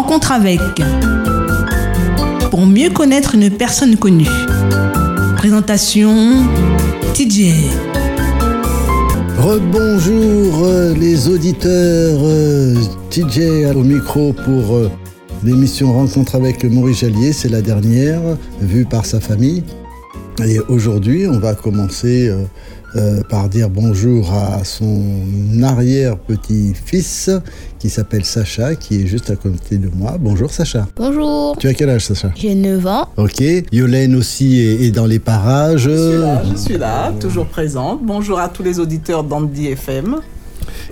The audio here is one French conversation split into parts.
Rencontre avec. Pour mieux connaître une personne connue. Présentation TJ. Rebonjour euh, les auditeurs, euh, TJ au micro pour euh, l'émission Rencontre avec Maurice Jallier, c'est la dernière vue par sa famille. Et aujourd'hui, on va commencer euh, par dire bonjour à son arrière-petit-fils qui s'appelle Sacha, qui est juste à côté de moi. Bonjour Sacha. Bonjour. Tu as quel âge Sacha? J'ai 9 ans. Ok. Yolène aussi est, est dans les parages. Je suis là, je suis là, toujours présente. Bonjour à tous les auditeurs d'Andy FM.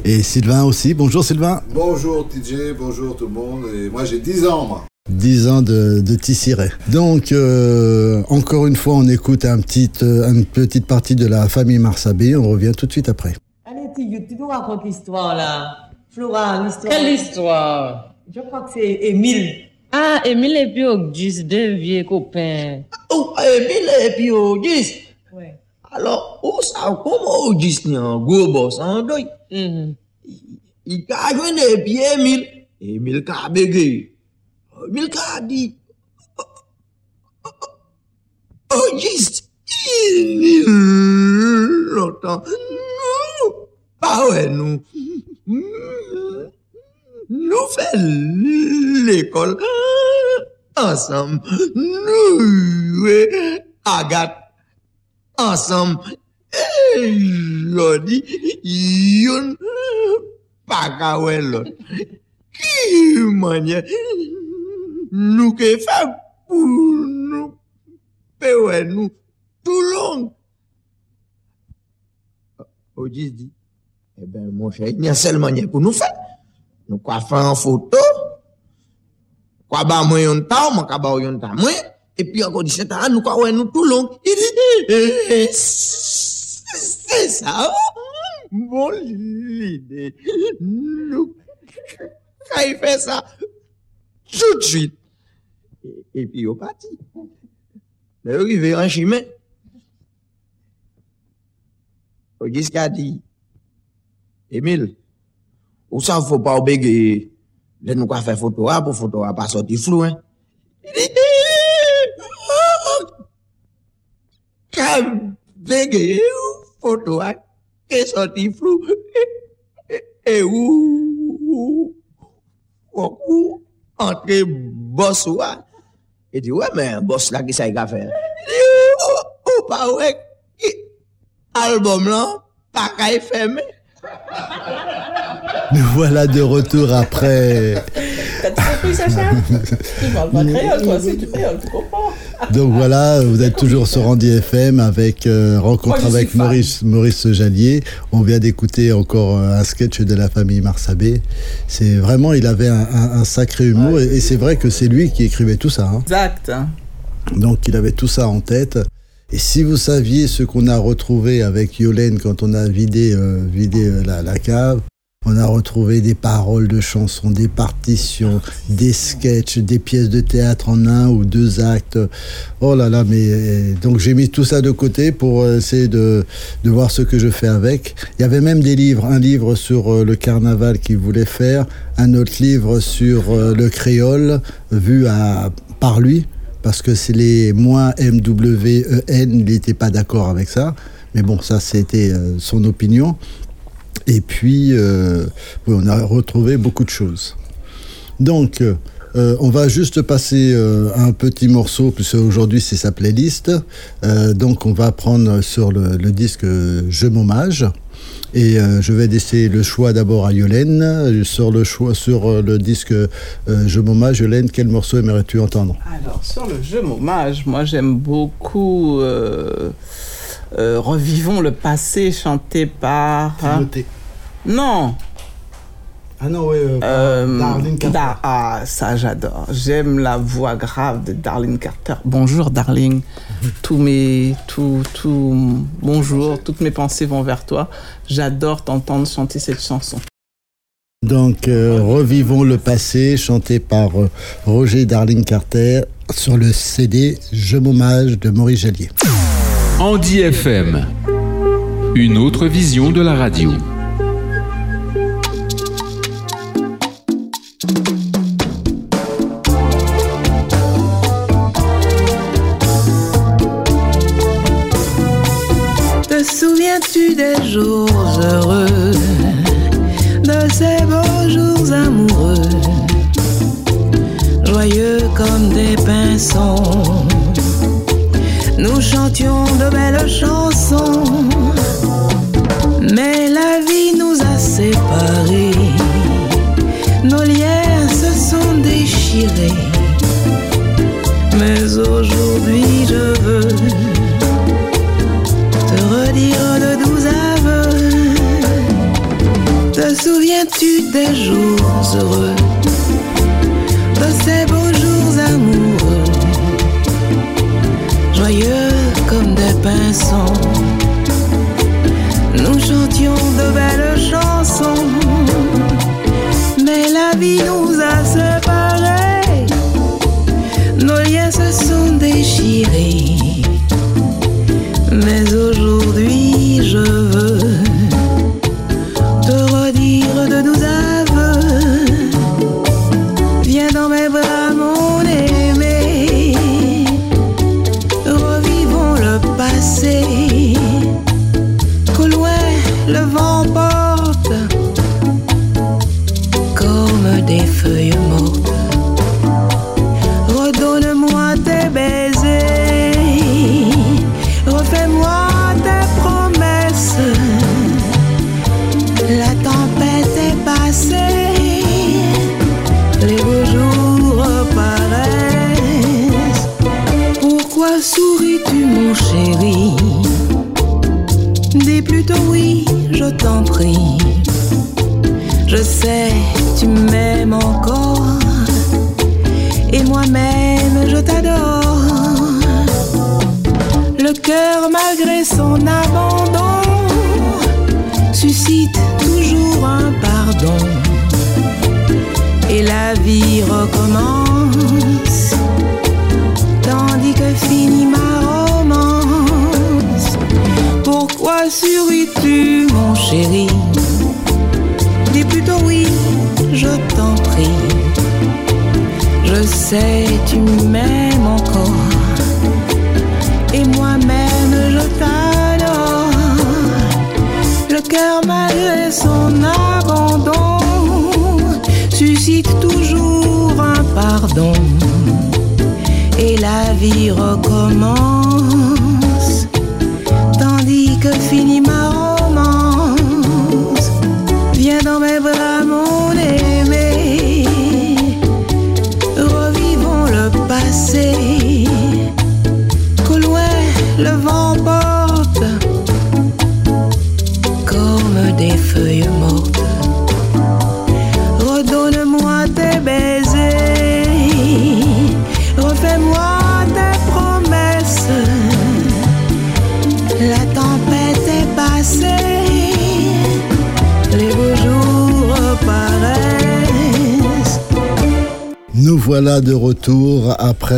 Et Sylvain aussi. Bonjour Sylvain. Bonjour TJ, bonjour tout le monde. Et moi j'ai 10 ans moi. 10 ans de, de Tissiré. Donc, euh, encore une fois, on écoute un petit, euh, une petite partie de la famille Marsabé. On revient tout de suite après. Allez, tu, tu nous racontes l'histoire là. Flora, l'histoire. Quelle histoire? Je crois que c'est Émile. Ah, Émile et puis Auguste, deux vieux copains. Oh, Émile et puis Auguste. Ouais. Alors, où ça, comment Auguste n'est un gros boss en deuil? Mhm. Il a joué et puis Émile. Émile a bégayé. Milka di, Ogist, il lotan, ah nou, pa wè nou, nou fè l'ekol, ansam, nou wè agat, ansam, e jodi, yon, pa kawè lot, ki manye, nou ke fè pou nou pe wè nou tout long. Odis di, e eh ben moun chèk, nyan sel manye pou nou fè. Nou kwa fè an foto, kwa ba mwen yon tan, mwen kwa ba yon tan mwen, epi an kondisyen tan an nou kwa wè nou tout long. E di di, e, e, e, e se sa ou? Bon l'ide, nou kwa y fè sa ou? tout suite. E pi yo pati. Le yo rive an chimè. O gis ka di, Emil, ou sa fò pa oube ge le nou ka fè fotowa pou fotowa pa soti flou, hein? Ka bege fotowa ke soti flou e ou ou ou entre boss ou a. Et dit, ouais, mais boss là, qui ça y a? Il dit, ou, pas, ouais, album là, pas qu'à fermer. Nous voilà de retour après. T'as tout compris, Sacha? Tu parles pas créole, toi aussi, tu créole, tu comprends Donc voilà, vous êtes toujours sur Randy FM avec euh, Rencontre Moi, avec fan. Maurice, Jallier. On vient d'écouter encore euh, un sketch de la famille Marsabé. C'est vraiment, il avait un, un- un sacré humour et, et c'est vrai que c'est lui qui écrivait tout ça. hein. Exact. Donc il avait tout ça en tête. Et si vous saviez ce qu'on a retrouvé avec Yolène quand on a vidé, euh, vidé euh, la, la cave, on a retrouvé des paroles de chansons, des partitions, des sketchs, des pièces de théâtre en un ou deux actes. Oh là là, mais donc j'ai mis tout ça de côté pour essayer de, de voir ce que je fais avec. Il y avait même des livres, un livre sur euh, le carnaval qu'il voulait faire, un autre livre sur euh, le créole vu à, par lui parce que c'est les moins MWEN, il n'était pas d'accord avec ça. Mais bon, ça, c'était euh, son opinion. Et puis, euh, oui, on a retrouvé beaucoup de choses. Donc, euh, on va juste passer euh, un petit morceau, puisque aujourd'hui, c'est sa playlist. Euh, donc, on va prendre sur le, le disque euh, Je m'hommage. Et euh, je vais laisser le choix d'abord à Yolène. Sur le, choix, sur euh, le disque euh, Je m'hommage, Yolène, quel morceau aimerais-tu entendre? Alors, sur le jeu Hommage, moi j'aime beaucoup euh, euh, Revivons le passé chanté par. hein, Non, Ah non, oui, Euh, Darlene Carter. Dar- ah, ça j'adore. J'aime la voix grave de Darlene Carter. Bonjour Darling. tous mes, tout, tout, bonjour, toutes mes pensées vont vers toi. J'adore t'entendre chanter cette chanson. Donc, euh, revivons le passé, chanté par euh, Roger Darling Carter sur le CD Je m'hommage de Maurice Jallier. Andy FM. Une autre vision de la radio. souviens-tu des jours heureux, de ces beaux jours amoureux, joyeux comme des pinsons? Nous chantions de belles chansons, mais la vie nous a séparés. Nos liens se sont déchirés, mais aujourd'hui je veux te redire. Souviens-tu des jours heureux, de ces beaux jours amoureux, joyeux comme des pinsons. Nous chantions de belles chansons, mais la vie nous a séparés. Nos liens se sont déchirés.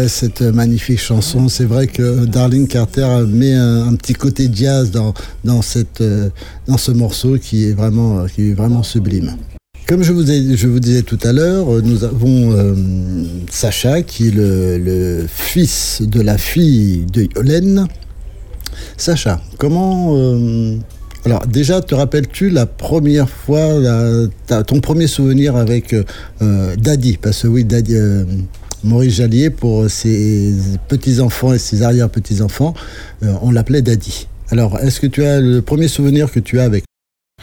Cette magnifique chanson. C'est vrai que Darling Carter met un, petit côté jazz dans, dans, cette, euh, dans ce morceau qui est vraiment, qui est vraiment sublime. Comme je vous, ai, je vous disais tout à l'heure, nous avons euh, Sacha qui est le, le, fils de la fille de Yolène. Sacha, comment... Euh, alors déjà, te rappelles-tu la première fois, la, ton premier souvenir avec euh, Daddy? Parce que oui, Daddy, euh, Maurice Jallier, pour ses petits-enfants et ses arrière-petits-enfants, euh, on l'appelait Daddy. Alors, est-ce que tu as le premier souvenir que tu as avec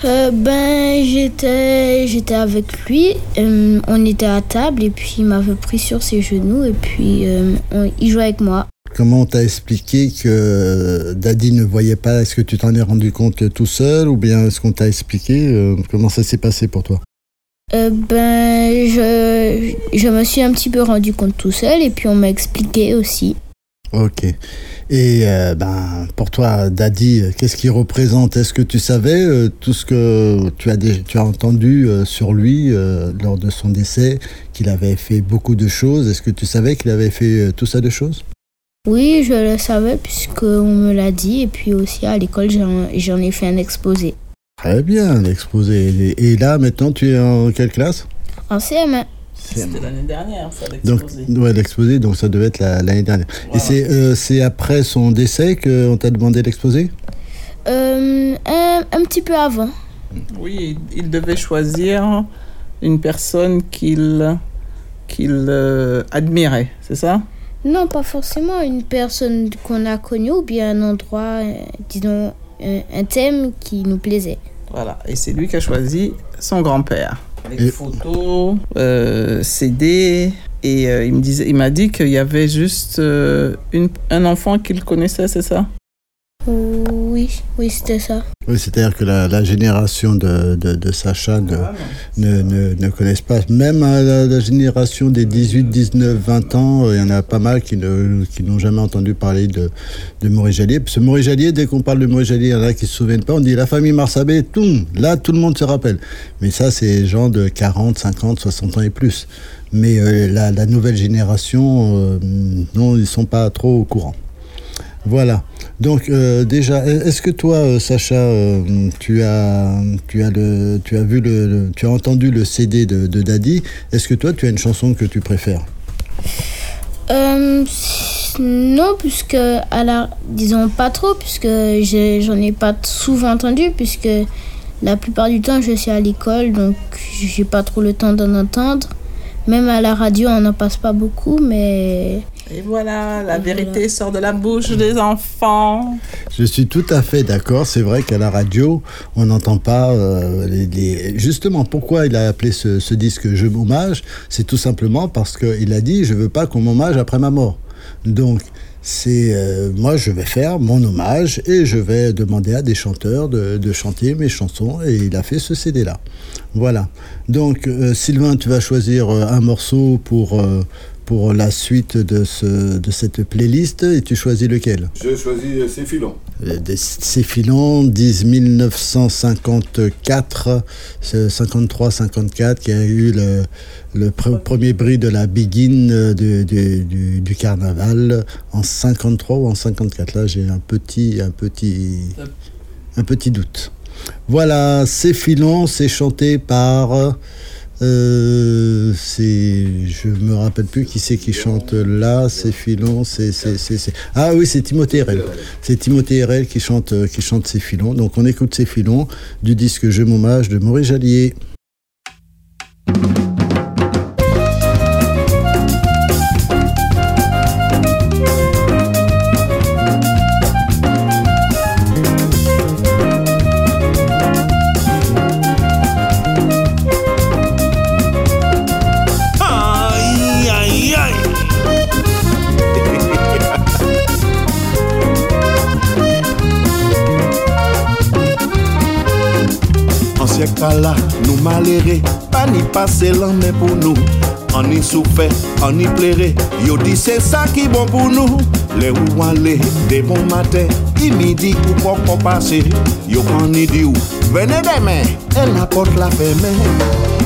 euh, Ben, j'étais, j'étais avec lui. Euh, on était à table et puis il m'avait pris sur ses genoux et puis on, il jouait avec moi. Comment t'as expliqué que Daddy ne voyait pas? Est-ce que tu t'en es rendu compte tout seul ou bien est-ce qu'on t'a expliqué euh, Comment ça s'est passé pour toi? Euh, Ben, je, je me suis un petit peu rendu compte tout seul et puis on m'a expliqué aussi. Ok. Et euh, ben, pour toi, Daddy, qu'est-ce qu'il représente? Est-ce que tu savais euh, tout ce que tu as, tu as entendu euh, sur lui lors de son décès, qu'il avait fait beaucoup de choses? Est-ce que tu savais qu'il avait fait tout ça de choses? Oui, je le savais puisqu'on me l'a dit et puis aussi à l'école, j'en ai fait un exposé. Très bien, l'exposé. Et là, maintenant, tu es en quelle classe? En CM1. C'était l'année dernière, ça, l'exposé. Donc, ouais, l'exposé, donc ça devait être l'année dernière. Voilà. Et c'est euh, après son décès qu'on t'a demandé l'exposé euh, un, un, petit peu avant. Oui, il devait choisir une personne qu'il qu'il euh, admirait, c'est ça? Non, pas forcément une personne qu'on a connue ou bien un endroit, euh, disons, un, thème qui nous plaisait. Voilà, et c'est lui qui a choisi son grand-père. Les Et- photos, euh, CD, et euh, il me disait, il m'a dit qu'il y avait juste euh, une, un enfant qu'il connaissait, c'est ça? Oui, oui, c'était ça. Oui, c'est-à-dire que la, la génération de, de, de Sacha ne, ne, ne, ne connaissent pas. Même à la, la génération des 18, 19, 20 ans, euh, il y en a pas mal qui ne qui n'ont jamais entendu parler de, de Maurice Jallier. Parce que Maurice Jallier, dès qu'on parle de Maurice Jallier, il y en a qui se souviennent pas. On dit la famille Marsabé, tout. Là, tout le monde se rappelle. Mais ça, c'est les gens de 40, 50, 60 ans et plus. Mais euh, la, la nouvelle génération, euh, non, ils sont pas trop au courant. Voilà. Donc euh, déjà, est-ce que toi, euh, Sacha, euh, tu as, tu as le, tu as vu tu as entendu le CD de, Daddy Est-ce que toi, tu as une chanson que tu préfères? Non, puisque, à la, disons pas trop, puisque j'en ai pas souvent entendu, puisque la plupart du temps je suis à l'école, donc j'ai pas trop le temps d'en entendre. Même à la radio, on n'en passe pas beaucoup, mais Et voilà, la vérité sort de la bouche des enfants. Je suis tout à fait d'accord. C'est vrai qu'à la radio, on n'entend pas euh, les, les- Justement, pourquoi il a appelé ce, ce disque Je m'hommage C'est tout simplement parce qu'il a dit Je veux pas qu'on m'hommage après ma mort. Donc, c'est euh, moi, je vais faire mon hommage et je vais demander à des chanteurs de, chanter mes chansons. Et il a fait ce CD-là. Voilà. Donc, euh, Sylvain, tu vas choisir euh, un morceau pour. Pour la suite de, ce, de cette playlist et tu choisis lequel? Je choisis Ces filons disent 1954, 53-54, qui a eu le, le pre- premier bris de la Begin euh, du, du carnaval en 53 ou en 54. Là, j'ai un petit, un petit, un petit doute. Voilà, ces filons, c'est chanté par. Euh, c'est, je me rappelle plus qui c'est qui chante là. C'est filons, c'est, c'est, c'est, c'est- ah oui, c'est Timothée RL. C'est Timothée RL qui chante, euh, qui chante ces filons. Donc on écoute ces filons du disque Je m'hommage de Maurice Jallier. Pas ni passer l'année pour nous. On y souffert, on y plairait, yo dit c'est ça qui bon pour nous. Les ou aller, des bons matins, il midi ou pour passer. Yo quand y dit ou, venez demain, et la porte la fermée.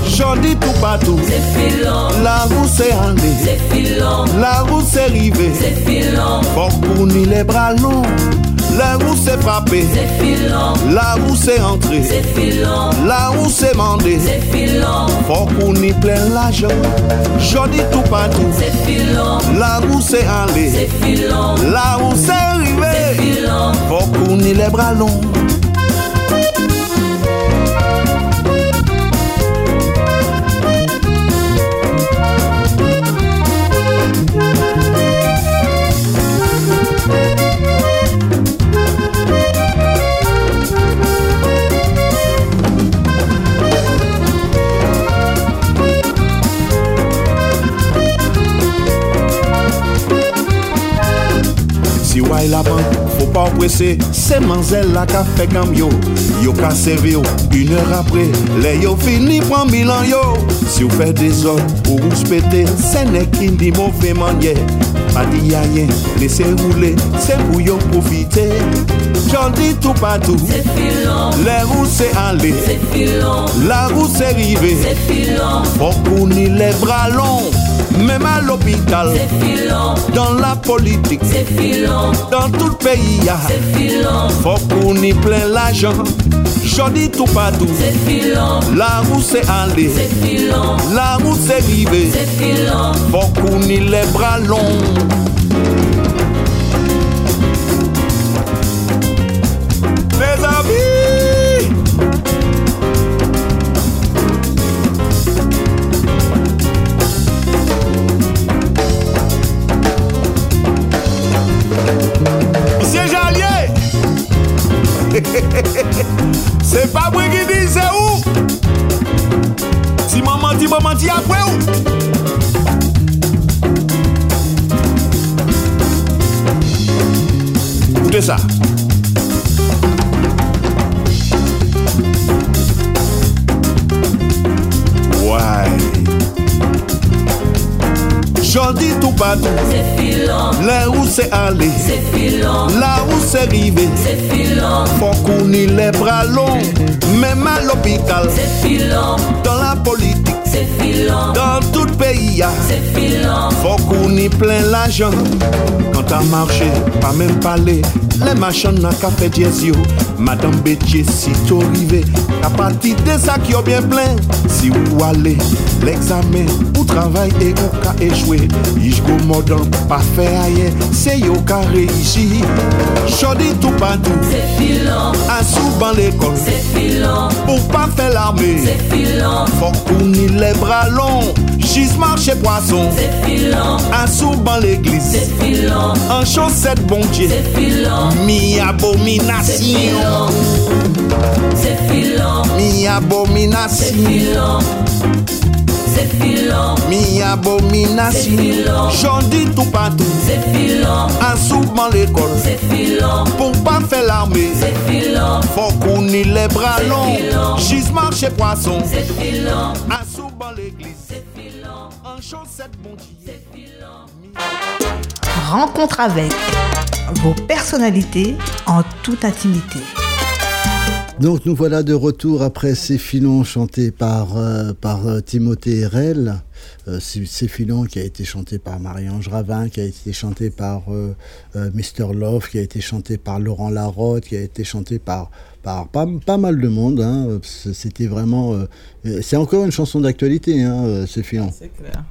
J'en dis tout partout, C'est filant, la roue c'est andée. c'est filant, La roue s'est rivée, c'est filant, fort pour ni les bras longs. La roue s'est frappée, c'est filant, la roue s'est entrée, c'est filant, la roue s'est mandée. c'est filant, Fort pour ni plein l'argent, j'en dis tout partout. c'est filant, La roue s'est allée, c'est filant, la roue s'est c'est rivée, filant. fort pour ni les bras longs. wese Seman zel la ka fe kam yo. Yo ka seve yo, un er apre Le yo fini pran bilan yo. Si ou fe dezor, ou ou spete Se ne kin di mou fe manye. Pa di yayen, lese roule Se pou yo profite. Jodi tou patou Se filon, le rou se ale. Se filon, la rou se rive. Se filon, fok ou ni le bralon. Même à l'hôpital, c'est filon. Dans la politique, c'est filon. Dans tout le pays, c'est filon. Faut qu'on y plein l'argent. J'en dis tout partout, c'est filon. Là où c'est allé, c'est filon. Là où c'est arrivé, c'est filon. Faut qu'on y les bras longs. pad Se filan Le ou se ale Se filan La ou se rive Se filan Fonkouni le bralon Mem al l'opital Se filan Dan la politik Se filan Dan tout peyi ya. Se filan Fonkouni plen l'ajan Kant a marche Pa men pale Le machan nan kafe jez yo Madame Betye si to rive A pati de sak yo bien plen Si ou ale l'examen Ou travay e ou ka echwe Ij go modan pa fe aye Se yo ka reji Chodi tou patou Se filan Asou ban l'ekol Se filan Pou pa fe l'arme Se filan Fok pou ni le bralon Gis marché poisson. C'est filant. À souvent l'église. C'est filant. En chaussette bon Dieu. C'est filant. Mi C'est abomination. C'est filant. Mi C'est abomination. filant. C'est filant. Mi C'est abomination. J'en dis tout partout. C'est filant. À souvent l'école. C'est filant. Pour pas faire l'armée. C'est filant. Faut qu'on ait les bras C'est longs. Gis marché poisson. C'est filant. Rencontre avec vos personnalités en toute intimité. Donc nous voilà de retour après ces filons chantés par, euh, par euh, Timothée Rel. Euh, ces filons qui a été chanté par Marie-Ange Ravin, qui a été chanté par euh, euh, Mr. Love, qui a été chanté par Laurent Larotte, qui a été chanté par, par pas, pas mal de monde. hein. C'était vraiment... c'est encore une chanson d'actualité, hein, ces filons. C'est clair.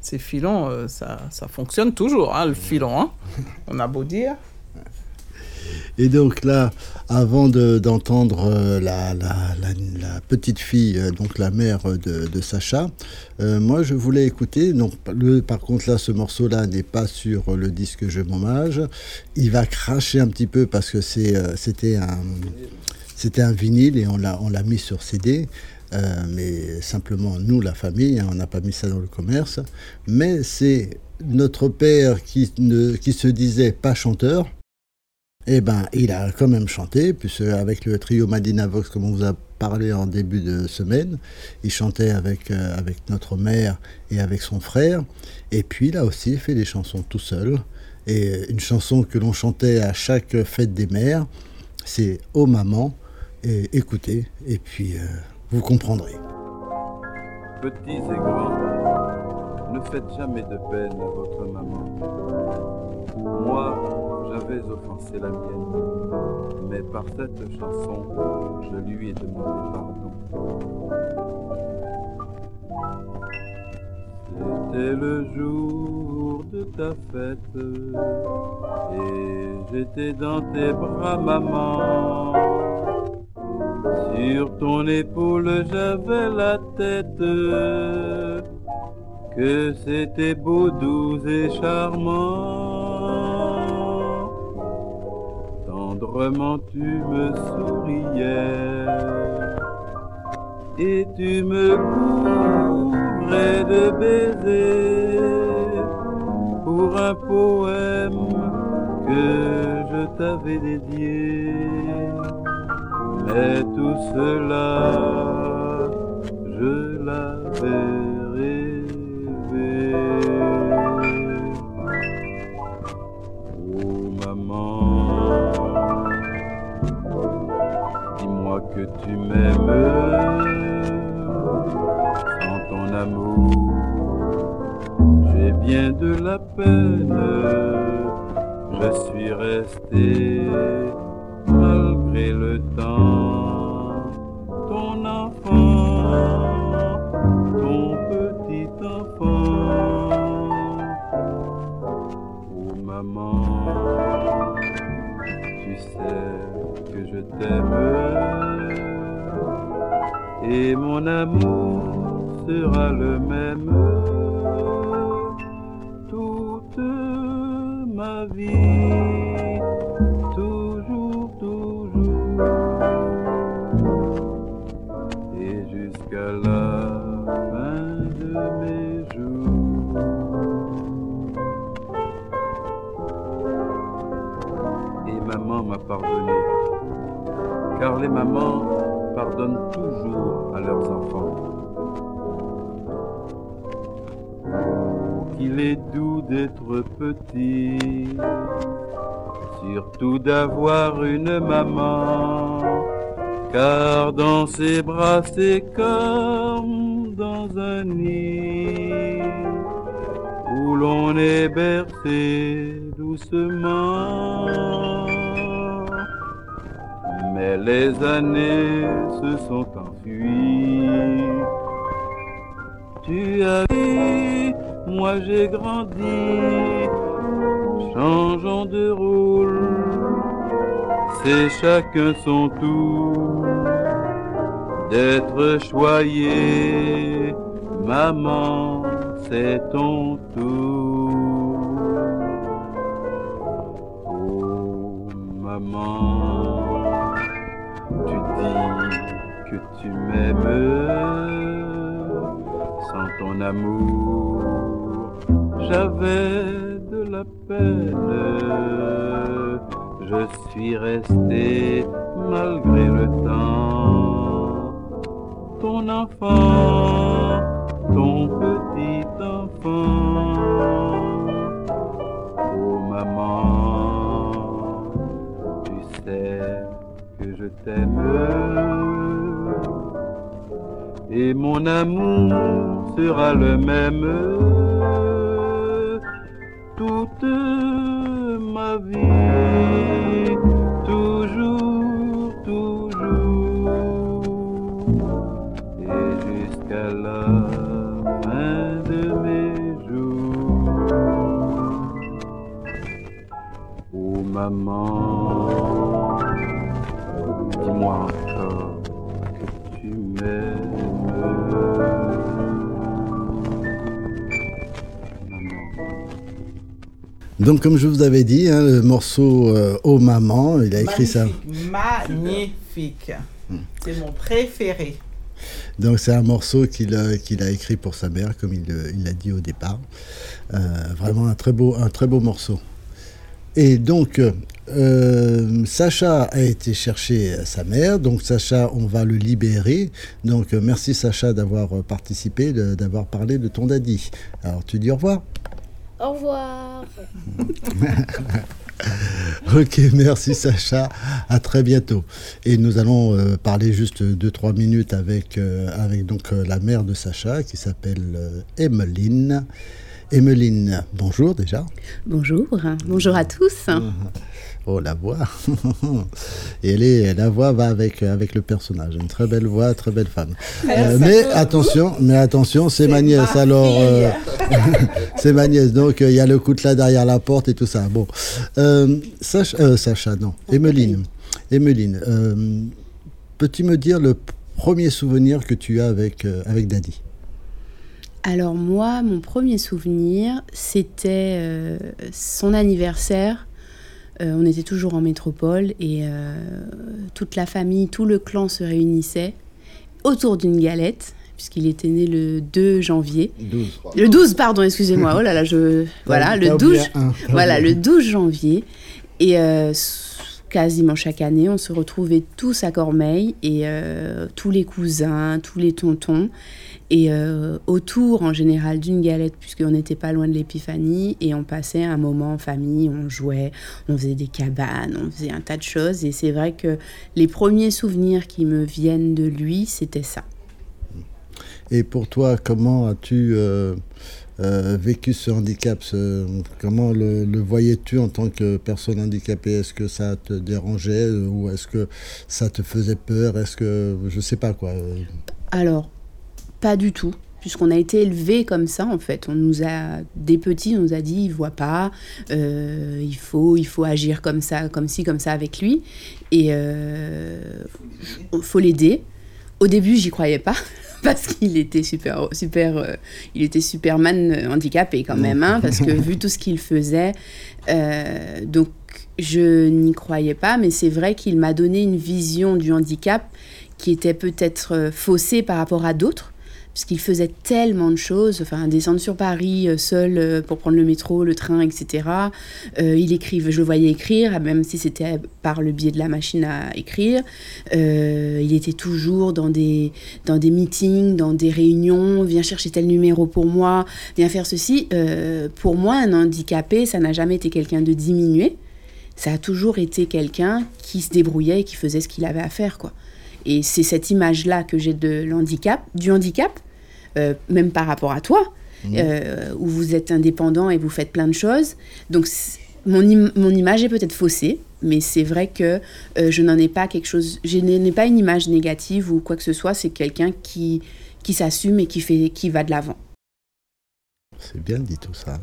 Ces filons, euh, ça, ça fonctionne toujours, hein, le filon. hein. On a beau dire. Et donc là, avant de- d'entendre euh, la, la, la- la petite fille, euh, donc la mère de, de Sacha, euh, moi je voulais écouter. Donc le, par contre là, ce morceau-là n'est pas sur le disque Je m'hommage. Il va cracher un petit peu parce que c'était un c'était un vinyle et on l'a on l'a mis sur CD. Euh, mais simplement nous, la famille, hein, on n'a pas mis ça dans le commerce. Mais c'est notre père qui, ne, qui se disait pas chanteur, eh ben, il a quand même chanté, puisque avec le trio Madina Vox, comme on vous a parlé en début de semaine, il chantait avec, euh, avec notre mère et avec son frère. Et puis, il a aussi fait des chansons tout seul. Et une chanson que l'on chantait à chaque fête des mères, c'est Oh maman. Et écoutez, et puis euh, vous comprendrez. Petits et grands, ne faites jamais de peine à votre maman. Moi, j'avais offensé la mienne, mais par cette chanson, je lui ai demandé pardon. C'était le jour de ta fête, et j'étais dans tes bras, maman. Sur ton épaule j'avais la tête, que c'était beau, doux et charmant. Tendrement tu me souriais, et tu me couvrais de baisers pour un poème que je t'avais dédié. Mais tout cela, je l'avais rêvé. Oh maman, dis-moi que tu m'aimes. Sans ton amour, j'ai bien de la peine. Je suis resté malgré le temps, ton enfant, ton petit enfant. Oh maman, tu sais que je t'aime et mon amour sera le même Car les mamans pardonnent toujours à leurs enfants. Qu'il est doux d'être petit, surtout d'avoir une maman, car dans ses bras c'est comme dans un nid où l'on est bercé doucement. Les années se sont enfuies. Tu as vu, moi j'ai grandi, changeons de rôle, c'est chacun son tour d'être choyé, maman, c'est ton tour. Oh maman, tu m'aimes, sans ton amour, j'avais de la peine. Je suis resté malgré le temps, ton enfant, ton mon amour sera le même Donc, comme je vous avais dit, hein, le morceau euh, Oh Maman, il a écrit ça. Magnifique. C'est mon préféré. Donc, c'est un morceau qu'il a, qu'il a écrit pour sa mère, comme il il l'a dit au départ. Euh, vraiment un très, beau, un très beau morceau. Et donc, euh, Sacha a été chercher sa mère. Donc, Sacha, on va le libérer. Donc, euh, merci Sacha d'avoir euh, participé, d'avoir parlé de ton daddy. Alors, tu dis au revoir. Au revoir. Ok, merci Sacha. À très bientôt. Et nous allons euh, parler juste 2-3 minutes avec, euh, avec donc, euh, la mère de Sacha qui s'appelle euh, Emmeline. Emmeline, bonjour déjà. Bonjour, bonjour à tous. Oh, la voix. Et elle est, la voix va avec, avec le personnage. Une très belle voix, très belle femme. Euh, mais attention, mais attention, c'est ma nièce. Alors, euh, c'est ma nièce. Donc, euh, il y a le coutelas derrière la porte et tout ça. Bon. Euh, Sacha, euh, Sacha, non. Emmeline. Emmeline, euh, peux-tu me dire le premier souvenir que tu as avec, euh, avec Daddy Alors moi, mon premier souvenir, c'était euh, son anniversaire. Euh, on était toujours en métropole et euh, toute la famille, tout le clan se réunissait autour d'une galette, puisqu'il était né le 2 janvier. 12. Le 12, pardon, excusez-moi. Oh là là, je... Voilà, le t'as 12, oublié un, t'as voilà, le 12 janvier. Et euh, quasiment chaque année, on se retrouvait tous à Cormeil, et tous les cousins, tous les tontons, et euh, autour en général d'une galette, puisqu'on n'était pas loin de l'épiphanie, et on passait un moment en famille, on jouait, on faisait des cabanes, on faisait un tas de choses, et c'est vrai que les premiers souvenirs qui me viennent de lui, c'était ça. Et pour toi, comment as-tu euh, euh, vécu ce handicap ce- Comment le, le voyais-tu en tant que personne handicapée? Est-ce que ça te dérangeait ou est-ce que ça te faisait peur? Est-ce que je sais pas quoi. Alors, pas du tout, puisqu'on a été élevés comme ça en fait. On nous a, des petits, on nous a dit, il voit pas, euh, il faut, il faut agir comme ça, comme ci, comme ça avec lui, et euh, faut l'aider. Au début, j'y croyais pas. Parce qu'il était super, super, euh, il était Superman euh, handicapé quand même, hein, parce que vu tout ce qu'il faisait, donc je n'y croyais pas, mais c'est vrai qu'il m'a donné une vision du handicap qui était peut-être faussée par rapport à d'autres, parce qu'il faisait tellement de choses, enfin descendre sur Paris euh, seul euh, pour prendre le métro, le train, etc. Euh, il écrivait, je le voyais écrire, même si c'était par le biais de la machine à écrire. Il était toujours dans des, dans des meetings, dans des réunions, viens chercher tel numéro pour moi, viens faire ceci. Pour moi, un handicapé, ça n'a jamais été quelqu'un de diminué. Ça a toujours été quelqu'un qui se débrouillait et qui faisait ce qu'il avait à faire, quoi. Et c'est cette image-là que j'ai de l'handicap, du handicap, euh, même par rapport à toi, Mhm. euh, où vous êtes indépendant et vous faites plein de choses. Donc mon, im- mon image est peut-être faussée, mais c'est vrai que euh, je n'en ai pas quelque chose, je n'ai n'ai pas une image négative ou quoi que ce soit. C'est quelqu'un qui qui s'assume et qui fait, qui va de l'avant. C'est bien dit tout ça.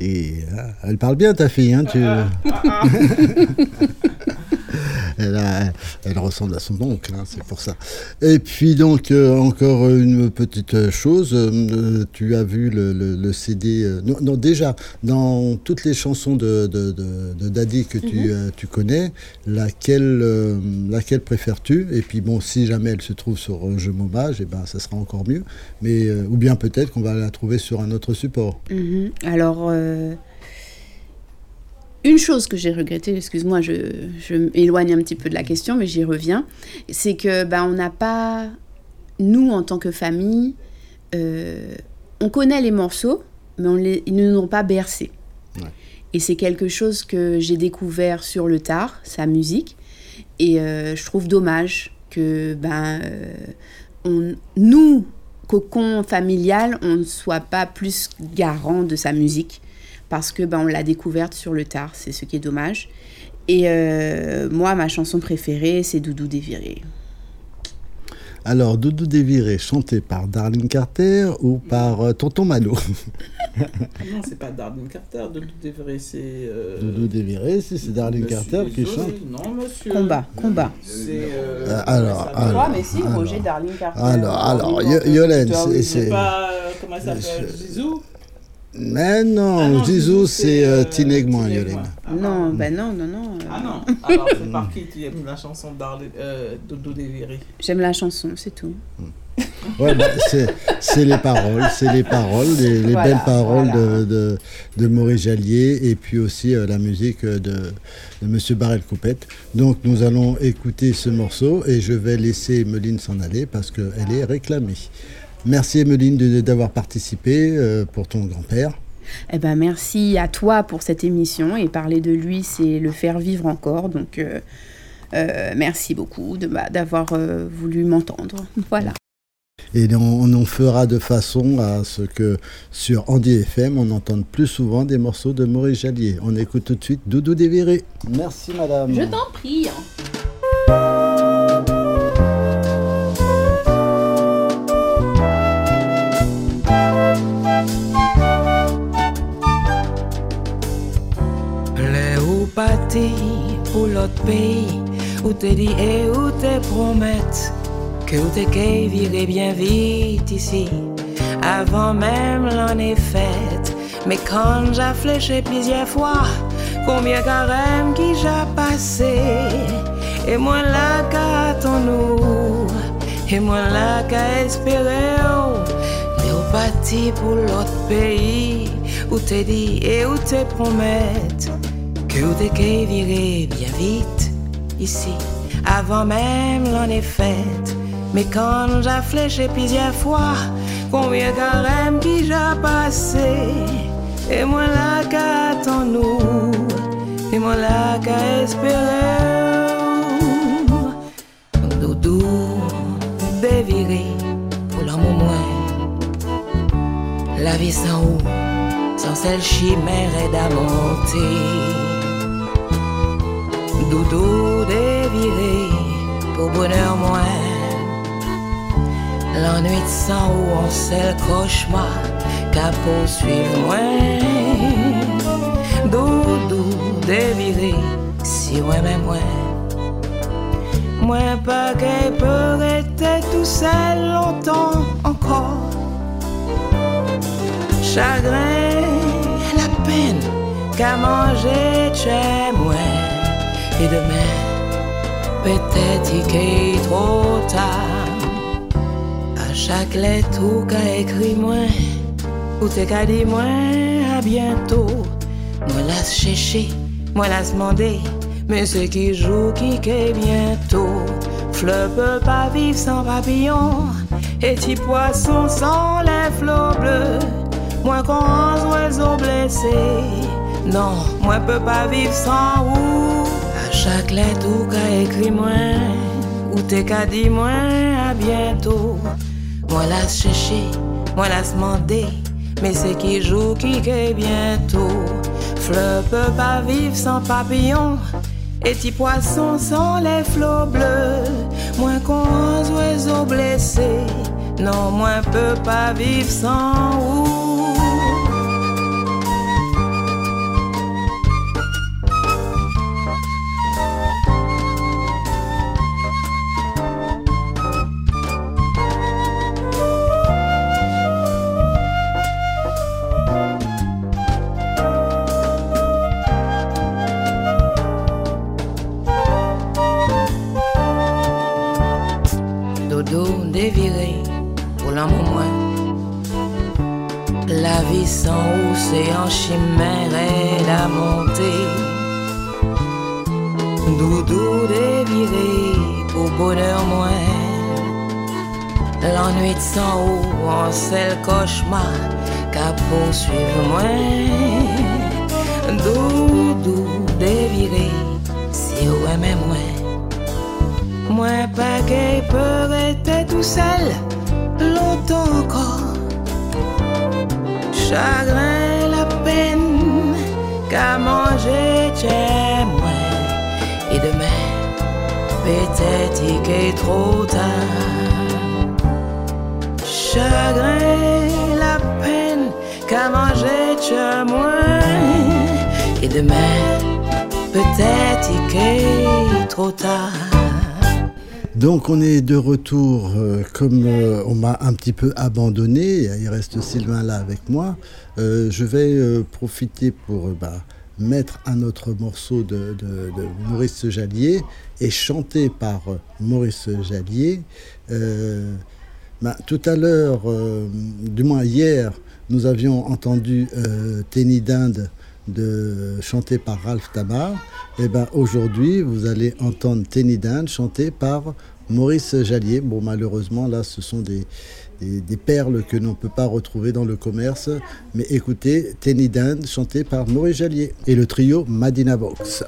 Et euh, elle parle bien ta fille, hein, tu... elle, a- elle ressemble à son oncle, hein, c'est pour ça. Et puis donc euh, encore une petite chose, euh, tu as vu le, le- le CD. euh, non, non, déjà dans toutes les chansons de, de, de- de Daddy que tu, Mhm. tu connais, laquelle, laquelle préfères-tu? Et puis bon, si jamais elle se trouve sur Je m'hommage, et ben ça sera encore mieux. Mais ou bien peut-être qu'on va la trouver sur un autre support. Mhm. Alors, une chose que j'ai regrettée, excuse-moi, je, je m'éloigne un petit peu de la question, mais j'y reviens, c'est que bah, on n'a pas, nous en tant que famille, euh, on connaît les morceaux, mais on les, ils ne nous ont pas bercés. Et c'est quelque chose que j'ai découvert sur le tard, sa musique, et euh, je trouve dommage que ben, euh, on, nous, cocon familial, on ne soit pas plus garant de sa musique parce que ben, on l'a découverte sur le tard, c'est ce qui est dommage. Et euh, moi, ma chanson préférée, c'est Doudou Déviré. Alors, Doudou Déviré, chanté par Darlene Carter ou par euh, Tonton Mano Non, c'est pas Darlene Carter, de Déviré, c'est. euh, Doudou Déviré, si c'est Darlene Carter qui chante. Non, monsieur. Combat, combat. C'est. euh, Euh, alors, alors, mais si. Roger Darlene Carter. Alors, alors. Yolène, Ah c'est- C'est c'est. pas. euh, Comment ça s'appelle Zizou Mais non, Ah non, Zizou, Zizou, c'est euh, euh, Tinegmoin, Tinegmoin. Yolène. Non, ben non, non, non. euh, Ah non Alors, c'est par qui tu aimes la chanson de euh, Doudou Déviré J'aime la chanson, c'est tout. Ouais, bah, c'est c'est les paroles, c'est les paroles, les, les Voilà, belles paroles voilà. de, de, de Maurice Jallier et puis aussi euh, la musique de, de Monsieur Barrel Coupette. Donc nous allons écouter ce morceau et je vais laisser Emeline s'en aller parce qu'elle est réclamée. Merci Emeline de- d'avoir participé euh, pour ton grand-père. Eh ben, merci à toi pour cette émission et parler de lui, c'est le faire vivre encore. Donc, euh, euh, merci beaucoup de m'a- d'avoir euh, voulu m'entendre. Voilà. Et on, on en fera de façon à ce que sur Andy FM, on entende plus souvent des morceaux de Maurice Jallier. On écoute tout de suite Doudou Déviré. Merci madame. Je t'en prie. Pati pou lot peyi Ou te di e ou te promet Que ou te ke vire bien vite ici. Avant même l'an est faite Mais quand j'ai fléché plusieurs fois Combien carême qui j'ai passé. Et moi là qu'attends nous Et moi là qu'à espérer Mais ou parti pour l'autre pays Où te dit et où te Que te que virer bien vite ici. Avant même l'an est Mais quand j'ai fléché plusieurs fois. Combien carême qui j'ai passé? Et moi là qu'attends nous. Et moi là qu'à espérer Doudou déviré pour l'homme au moins. La vie sans où Sans celle chimère et d'amonter Doudou déviré pour bonheur moins. L'ennui de sang où on sait le cauchemar Qu'à poursuivre moins. Doudou déviré si ouais mais moins. Moins pas qu'elle peut rester tout seul longtemps encore. Chagrin, la peine qu'à manger tu es moins Et demain, peut-être qu'il est trop tard chaque lettre ou qu'a écrit moi, ou t'es qu'a dit moi à bientôt. Moi la chercher, moi la demander, mais c'est qui joue qui qu'est bientôt. Fleur peut pas vivre sans papillon, et petit poisson sans les flots bleus. Moi qu'on oiseau blessé, non, moi peut pas vivre sans ou. Chaque lettre qu'a écrit moi, ou t'es qu'a dit moi à bientôt. Moi la chercher, moi la demander, mais c'est qui joue qui qu'est bientôt. Fleur peut pas vivre sans papillon, et petit poisson sans les flots bleus. Moins qu'on oiseaux blessés, non, moins peut pas vivre sans. Seul cauchemar qu'à poursuivre moi. Doudou déviré si ou aimait moi. Moi pas peut rester tout seul longtemps encore. Chagrin, la peine qu'à manger moi. Et demain, peut-être trop tard. Donc on est de retour, euh, comme euh, on m'a un petit peu abandonné, il reste Sylvain là avec moi, euh, je vais profiter pour bah, mettre un autre morceau de, de- Maurice Jallier et chanté par Maurice Jallier. Bah, tout à l'heure, euh, du moins hier, nous avions entendu euh, Tenny d'Inde de chanté par Ralph Tamar. Et ben aujourd'hui, vous allez entendre Tenny d'Inde chanté par Maurice Jallier. Bon, malheureusement, là, ce sont des perles que l'on ne peut pas retrouver dans le commerce. Mais écoutez, Tenny d'Inde chanté par Maurice Jallier et le trio Madina Box.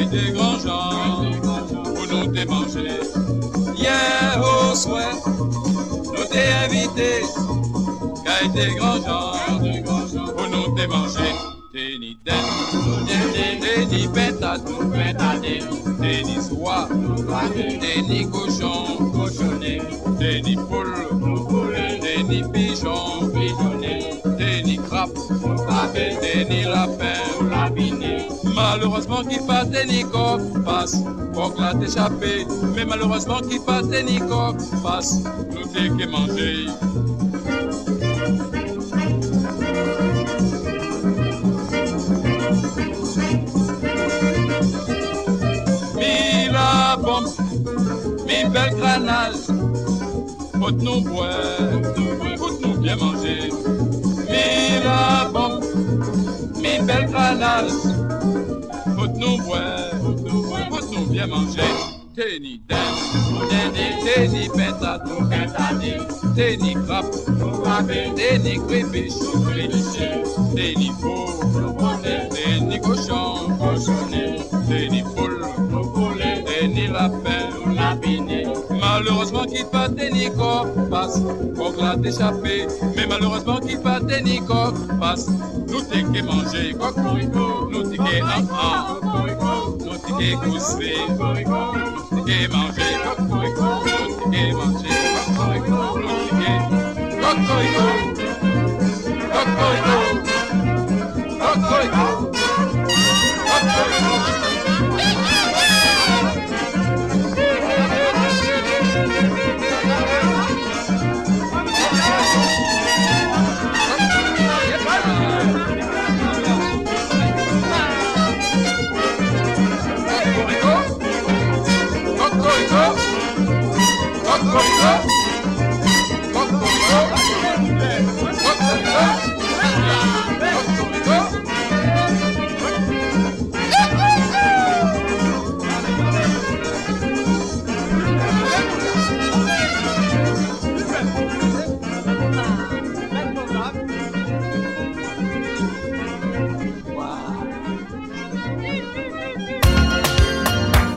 Caille des grands gens, pour nous mangé. Hier au soir, nous t'ai invité, caille des grands gens, pour nous t'ai mangé. T'es ni den, t'es ni pétadou, t'es ni soie, t'es ni cochon, cochonné, t'es ni poule, t'es ni pigeon, pigeonné, ni crabe, t'es ni lapin, lapiné. Malheureusement qu'il pas t'es ni passe, coq là t'échappé, mais malheureusement qu'il pas t'es ni coq, passe, nous t'es que manger. Mi la belle granage, faut nous boire, faut nous bien manger. La bombe, mi belle granage, faut nous boire, faut nous bien manger. Teni den, teni, teni pétado, teni crabe, teni crayfish, teni veau, teni cochon, qu'il pas Nico passe, l'a. Mais malheureusement qu'il pas Nico passe, nous t'es manger, nous t'es ah nous t'es gousser, nous t'es manger, nous t'es manger, nous t'es cocorico, cocorico, cocorico, cocorico.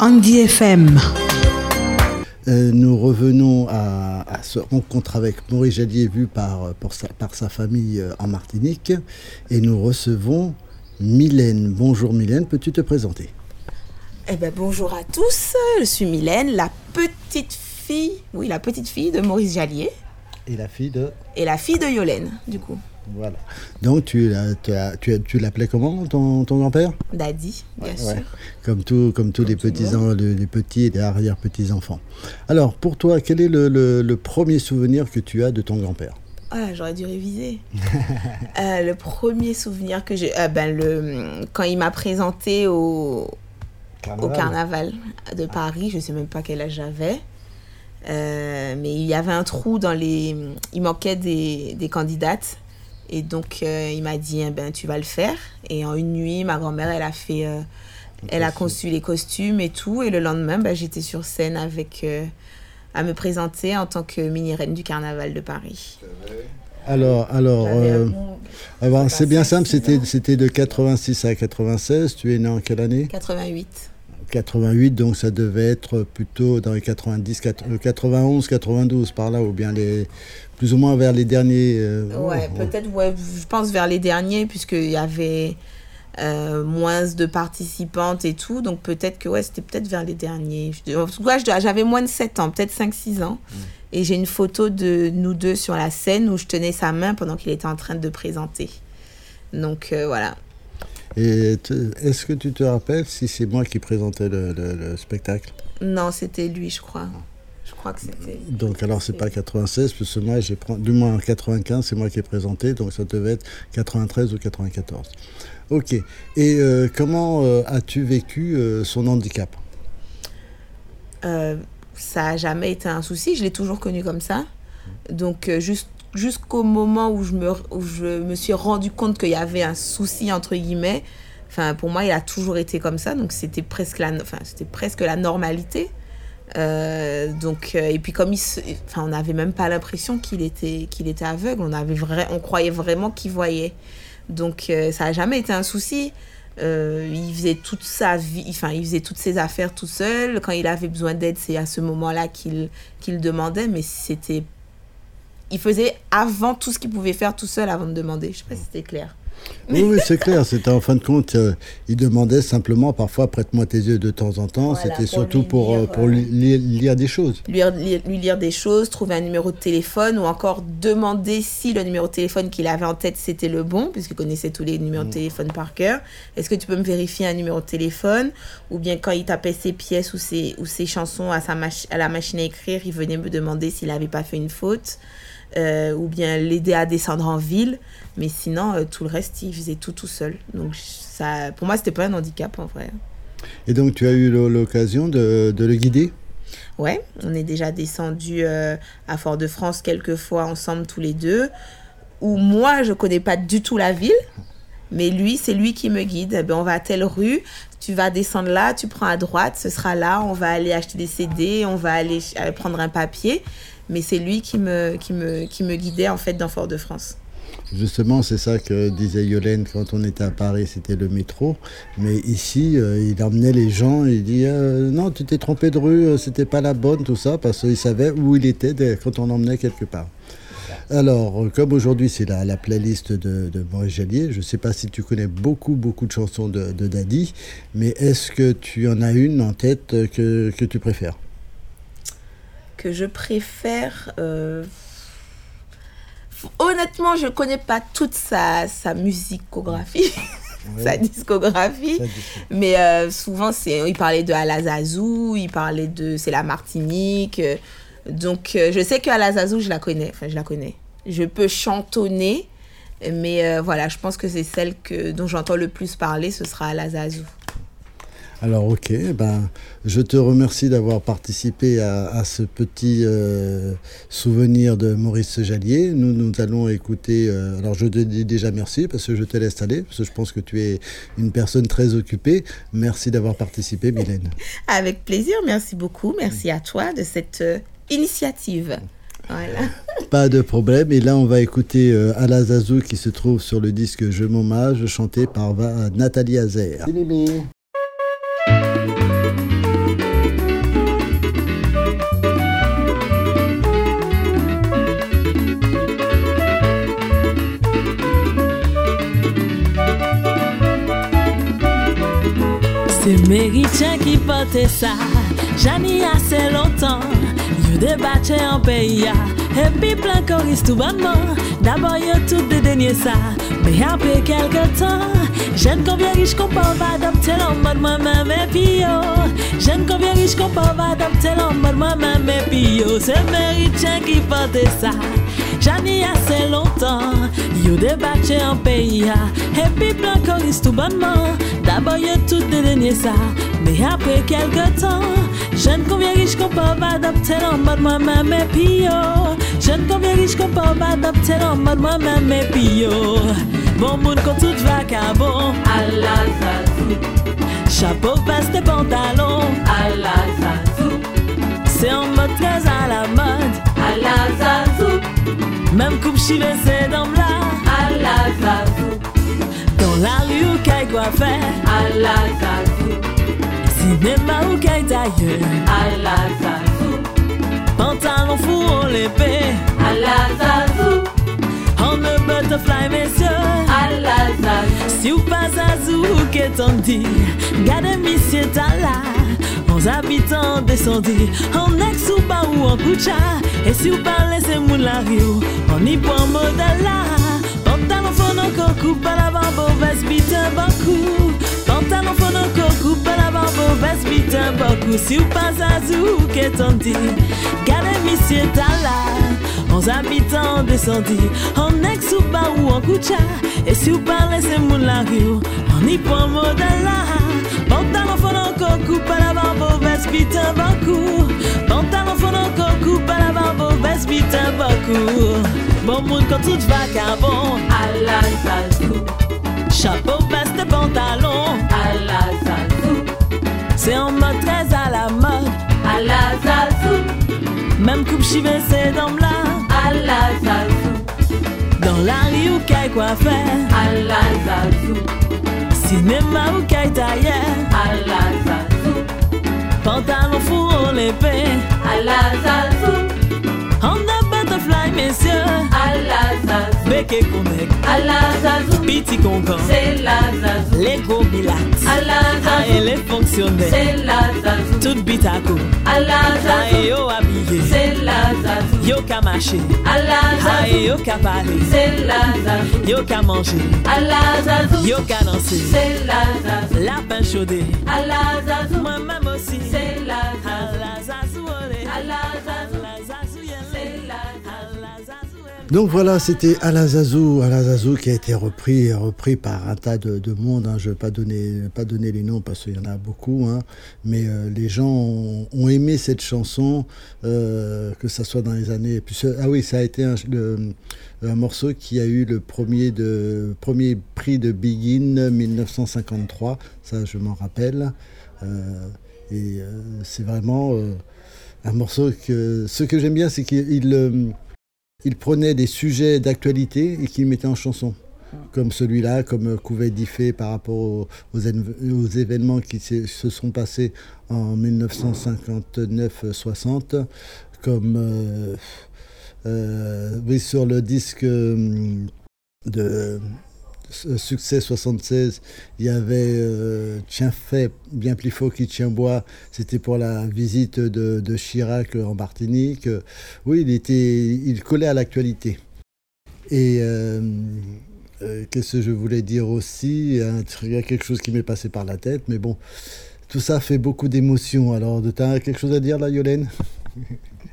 Andy FM. Euh, nous revenons à, à ce rencontre avec Maurice Jallier vu par, pour sa, par sa famille euh, en Martinique. Et nous recevons Mylène. Bonjour Mylène, peux-tu te présenter? Eh ben, bonjour à tous, je suis Mylène, la petite fille, oui, la petite fille de Maurice Jallier. Et la fille de? Et la fille de Yolène, du coup. Voilà. Donc tu, tu, tu, tu l'appelais comment ton, ton grand-père? Daddy, bien Ouais, sûr. Comme, tout, comme tous les petits, en- les, les petits et arrière-petits-enfants. Alors, pour toi, quel est le, le- le premier souvenir que tu as de ton grand-père? Ah, j'aurais dû réviser. Euh, le premier souvenir que j'ai, euh, ben le quand il m'a présenté au Carnaval. au carnaval de Paris, je sais même pas quel âge j'avais, Euh, mais il y avait un trou dans les, il manquait des, des candidates et donc euh, il m'a dit eh ben tu vas le faire et en une nuit ma grand-mère elle a fait, euh, elle a conçu les costumes et tout et le lendemain ben, j'étais sur scène avec euh, à me présenter en tant que mini reine du carnaval de Paris. Alors, alors euh, un bon- ah sais c'est bien simple, c'était de 86 à 96. Tu es né en quelle année? 88. 88, donc ça devait être plutôt dans les 90, quat- euh, 91, 92, par là, ou bien les, plus ou moins vers les derniers. euh, Ouais, oh, peut-être, ouais, je pense vers les derniers, puisqu'il y avait euh, moins de participantes et tout. Donc peut-être que ouais, c'était peut-être vers les derniers. En tout cas, j'avais moins de 7 ans, peut-être 5-6 ans. Et j'ai une photo de nous deux sur la scène où je tenais sa main pendant qu'il était en train de présenter. Donc euh, voilà. Et est-ce que tu te rappelles si c'est moi qui présentais le, le- le spectacle? Non, c'était lui, je crois. Je crois que c'était. Donc alors c'est pas 96, parce que moi j'ai du moins en 95, c'est moi qui ai présenté, donc ça devait être 93 ou 94. Ok. Et euh, comment euh, as-tu vécu euh, son handicap? Ça a jamais été un souci. Je l'ai toujours connu comme ça. Donc, juste, jusqu'au moment où je, me, où je me suis rendu compte qu'il y avait un souci, entre guillemets, enfin, pour moi, il a toujours été comme ça. Donc, c'était presque la, enfin, c'était presque la normalité. Euh, donc, euh, et puis, comme enfin, on n'avait même pas l'impression qu'il était, qu'il était aveugle. On, avait vrai, on croyait vraiment qu'il voyait. Donc, euh, ça n'a jamais été un souci. Il faisait toute sa vie, enfin, il faisait toutes ses affaires tout seul. Quand il avait besoin d'aide, c'est à ce moment-là qu'il qu'il demandait, mais c'était. Il faisait avant tout ce qu'il pouvait faire tout seul avant de demander. Je sais pas si c'était clair. Oui, oui, c'est clair. C'était en fin de compte, euh, il demandait simplement parfois prête-moi tes yeux de temps en temps. Voilà, C'était pour surtout lui pour, euh, lire, pour li- lire, lire des choses. Lui, lire- lui lire des choses, trouver un numéro de téléphone ou encore demander si le numéro de téléphone qu'il avait en tête c'était le bon, puisqu'il connaissait tous les numéros de téléphone par cœur. Est-ce que tu peux me vérifier un numéro de téléphone? Ou bien quand il tapait ses pièces ou ses, ou ses chansons à, sa à la machine à écrire, il venait me demander s'il n'avait pas fait une faute. Euh, ou bien l'aider à descendre en ville. Mais sinon, euh, tout le reste, il faisait tout tout seul. Donc ça, pour moi, c'était pas un handicap en vrai. Et donc tu as eu l'o- l'occasion de, de le guider? Ouais, on est déjà descendu euh, à Fort-de-France quelques fois ensemble tous les deux. Où moi, je connais pas du tout la ville, mais lui, c'est lui qui me guide. Eh ben, on va à telle rue, tu vas descendre là, tu prends à droite, ce sera là, on va aller acheter des CD, on va aller aller prendre un papier. Mais c'est lui qui me, qui, me, qui me guidait en fait dans Fort-de-France. Justement, c'est ça que disait Yolène quand on était à Paris, c'était le métro. Mais ici, euh, il emmenait les gens, il dit euh, non, tu t'es trompé de rue, euh, c'était pas la bonne, tout ça, parce qu'il savait où il était quand on l'emmenait quelque part. Alors, comme aujourd'hui c'est la, la playlist de, Maurice Jallier, je ne sais pas si tu connais beaucoup, beaucoup de chansons de, de Daddy, mais est-ce que tu en as une en tête que, que tu préfères? Que je préfère. euh, Honnêtement, je connais pas toute sa, sa musicographie, sa discographie. Mais euh, souvent, c'est, il parlait de Alazazou, il parlait de. C'est la Martinique. euh, donc, euh, je sais que Alazazou, je la connais. Enfin, je la connais. Je peux chantonner. Mais voilà, je pense que c'est celle que, dont j'entends le plus parler, ce sera Alazazou. Alors ok, ben, je te remercie d'avoir participé à, à ce petit euh, souvenir de Maurice Jallier. Nous, nous allons écouter, euh, alors je te dis déjà merci parce que je te laisse aller, parce que je pense que tu es une personne très occupée. Merci d'avoir participé, Mylène. Avec plaisir, merci beaucoup. Merci à toi de cette euh, initiative. Voilà. Pas de problème. Et là, on va écouter euh, Alazazou qui se trouve sur le disque Je m'hommage, chanté par Va- Nathalie Azer. C'est Méritien qui portait ça, Jani assez longtemps. Yo débatté en pays, et puis plein choriste tout bonnement. D'abord, yo tout ça, mais après quelques temps, jeune qu'on vient riche qu'on peut va adopter l'homme mode moi-même et puis yo. Jeune qu'on vient riche qu'on peut va adopter l'homme mode moi-même et puis yo. C'est Méritien qui portait ça. Jani assez longtemps, yo débatté en pays, et puis plein choriste tout bonnement. D'abord, yo tout dédaigné ça, mais après quelques temps, jeune vient riche qu'on peut adopter l'homme mode moi-même et puis yo. Jeune vient riche qu'on peut adopter l'homme mode moi-même et puis yo. Bon monde quand tout va qu'à bon, Allah Chapeau, veste pantalon, Allah C'est en mode très à la mode, Allah Même coupe chivée, c'est dans là, Allah Dans la rue ou qu'aille quoi faire, Allah Cinéma ou qu'aille d'ailleurs, Allah Pantalon fou, on l'épée, Allah On ne butterfly, messieurs, Allah Si ou pas Zazou, qu'est-on dit, gardez monsieur Tala. Onze habitants descendus, en ex ou pas ou en coucha. Et si vous parlez, c'est moun la rio, on y prend modèle là. Pantalon phono coco, pas la barbe, veste bite un beaucoup. Pantalon phono coco, pas la barbe, veste bite un beaucoup. Si ou pas Zazou, qu'est-on dit, gardez monsieur Tala. Onze habitants descendus, en ex ou pas ou en coucha. Et si vous parlez, c'est moun la rio, on y prend modèle là. Pantalon phono coco, pas la barbe, veste bite un beaucoup. Pantalon phono coco, pas la barbe, veste bite un beaucoup. Bon monde quand tout va qu'à bon, Allah Zazou. Chapeau, veste pantalon, Allah Zazou. C'est en mode très à la mode, Allah Zazou. Même coupe chivée, c'est dans là, Allah Zazou. Dans la rue ou qu'aille quoi faire, Allah Zazou. Cinéma ou qu'aille d'ailleurs, Allah Zazou. Pantalon fou, on l'épée, Allah Zazou. Messieurs, Zazou. Béké Konek, Allah Zazou. Piti Concon, c'est la Zazou. Les gros bilates, Allah Zazou. Et les fonctionnaires, c'est la Zazou. Tout bitaco, Allah Zazou. Et yo habillé, c'est la Zazou. Yo ka marché, Allah Zazou. Et yo ka parler, c'est la Zazou. Yo ka manger, Zazou. Yo ka danser, c'est la Zazou. Lapin chaudé, Allah Zazou. Moi-même aussi, c'est la Zazou. Donc voilà, c'était Alazazou, Alazazou qui a été repris, repris par un tas de, de monde. hein. Je ne vais pas donner, les noms parce qu'il y en a beaucoup, hein. mais euh, les gens ont, aimé cette chanson, euh, que ça soit dans les années. ah oui, ça a été un, morceau qui a eu le premier, de, premier prix de Begin 1953, ça je m'en rappelle. Euh, et c'est vraiment un morceau que. Ce que j'aime bien, c'est qu'il. Il, prenait des sujets d'actualité et qu'il mettait en chanson. Comme celui-là, comme euh, Couvet d'Ifé par rapport aux, événements qui se sont passés en 1959-60, comme euh, euh, oui, sur le disque de Succès 76, il y avait euh, Tiens fait bien plus faux qu'il tient bois. C'était pour la visite de, de Chirac en Martinique. Euh, Oui, il, était, il collait à l'actualité. Et euh, euh, qu'est-ce que je voulais dire aussi? Il y a quelque chose qui m'est passé par la tête, mais bon, tout ça fait beaucoup d'émotions. Alors, tu as quelque chose à dire là, Yolène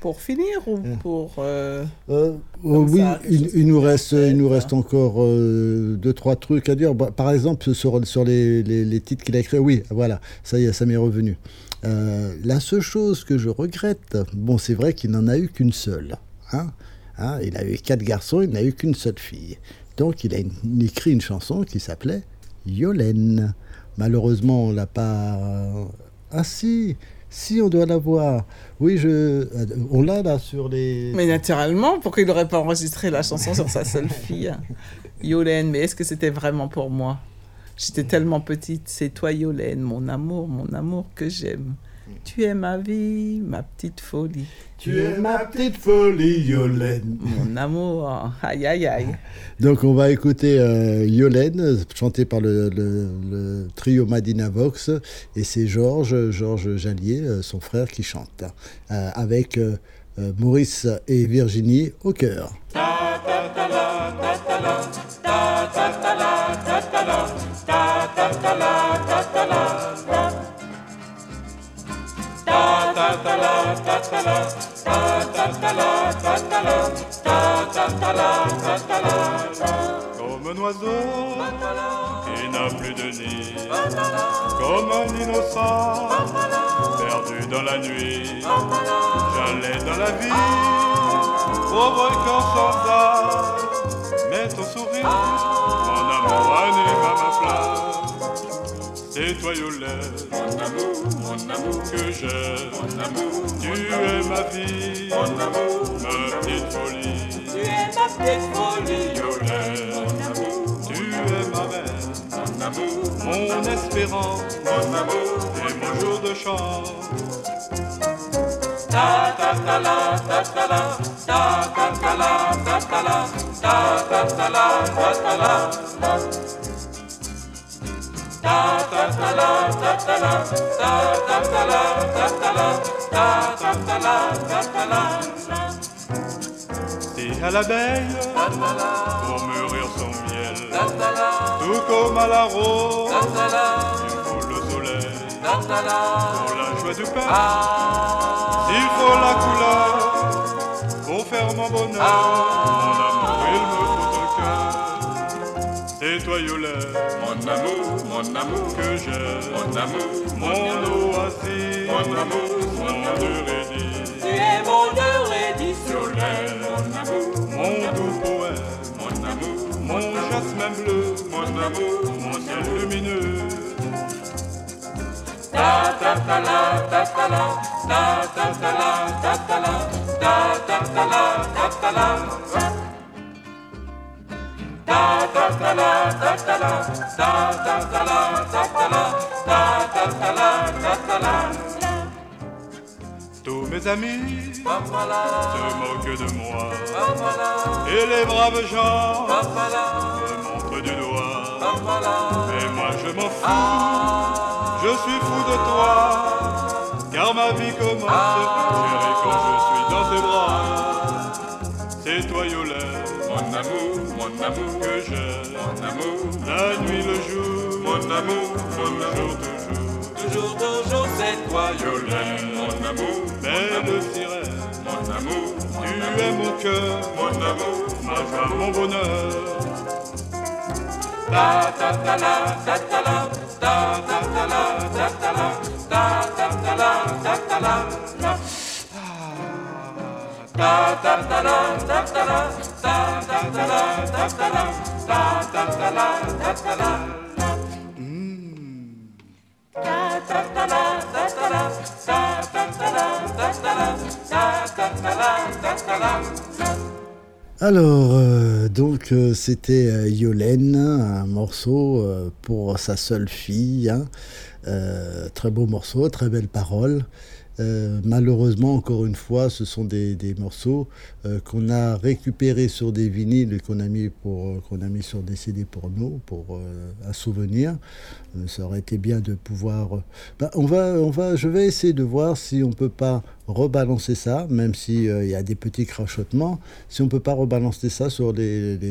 Pour finir ou pour. euh, Oh, comme oui, ça, il, nous reste, te il nous reste encore euh, deux, trois trucs à dire. Bah, par exemple, sur, sur les, les- les titres qu'il a écrits, oui, voilà, ça y est, ça m'est revenu. Euh, la seule chose que je regrette, bon, c'est vrai qu'il n'en a eu qu'une seule. Hein Hein, il a eu quatre garçons, il n'a eu qu'une seule fille. Donc, il a une- écrit une chanson qui s'appelait Yolène. Malheureusement, on l'a pas. Ah si, si, on doit l'avoir. Oui, je, on l'a là sur les. Mais naturellement, pourquoi il n'aurait pas enregistré la chanson sur sa seule fille Yolène, mais est-ce que c'était vraiment pour moi? J'étais tellement petite, c'est toi Yolène, mon amour, mon amour que j'aime. Tu es ma vie, ma petite folie. Tu es ma petite folie, Yolène. Mon amour, aïe aïe aïe. Donc on va écouter euh, Yolène, chantée par le, le- le trio Madina Vox, et c'est Georges, Georges Jallier, euh, son frère, qui chante, euh, avec euh, Maurice et Virginie au chœur. Comme un oiseau qui n'a plus de nid, comme un innocent perdu dans la nuit, j'allais dans la vie, pauvre cœur sans âme, mais ton sourire, mon amour anime à ma flamme. C'est toi mon amour, mon amour que j'aime, mon amour, tu es ma vie, mon amour, ma petite folie. Tu es ma petite folie, Yolène, mon amour, tu es ma mère, mon amour, mon espérance, mon amour, et mon jour de chance. Ta ta ta la ta ta la. Ta ta ta la ta ta la. Ta ta ta la ta ta la T'es à l'abeille pour mûrir son miel, tout comme à la rose, il faut le soleil pour la joie du pain. Il faut la couleur pour faire mon bonheur. Mon amour, mon amour que j'aime. Mon amour, mon oasis, mon amour, mon Eurydice. Tu es mon mon amour, mon doux poème, mon amour, mon jasmin bleu, mon amour, mon ciel lumineux. Ta ta ta la ta ta la. Ta ta ta la ta ta la. Ta ta ta la ta ta la Tous mes amis se moquent de moi. Et les braves gens me montrent du doigt. Mais moi je m'en fous, je suis fou de toi, car ma vie commence, amour que mon amour, la nuit, le jour, mon amour, toujours, toujours, toujours, toujours, c'est toi Yolène, mon amour, belle sirène, mon amour, tu es mon cœur, mon amour, ma joie, mon bonheur. Ta ta ta la ta ta la. Ta ta ta la ta ta la. Ta ta ta la ta ta la la Alors, euh, donc, euh, c'était euh, Yolène, un morceau euh, pour sa seule fille. hein. Très beau morceau, très belle parole. Euh, malheureusement, encore une fois, ce sont des, morceaux euh, qu'on a récupérés sur des vinyles et qu'on a mis mis sur des CD pour nous, pour euh, un souvenir. Euh, ça aurait été bien de pouvoir. euh, bah, on va, on va, je vais essayer de voir si on peut pas rebalancer ça, même si euh, il y a des petits crachotements. Si on peut pas rebalancer ça sur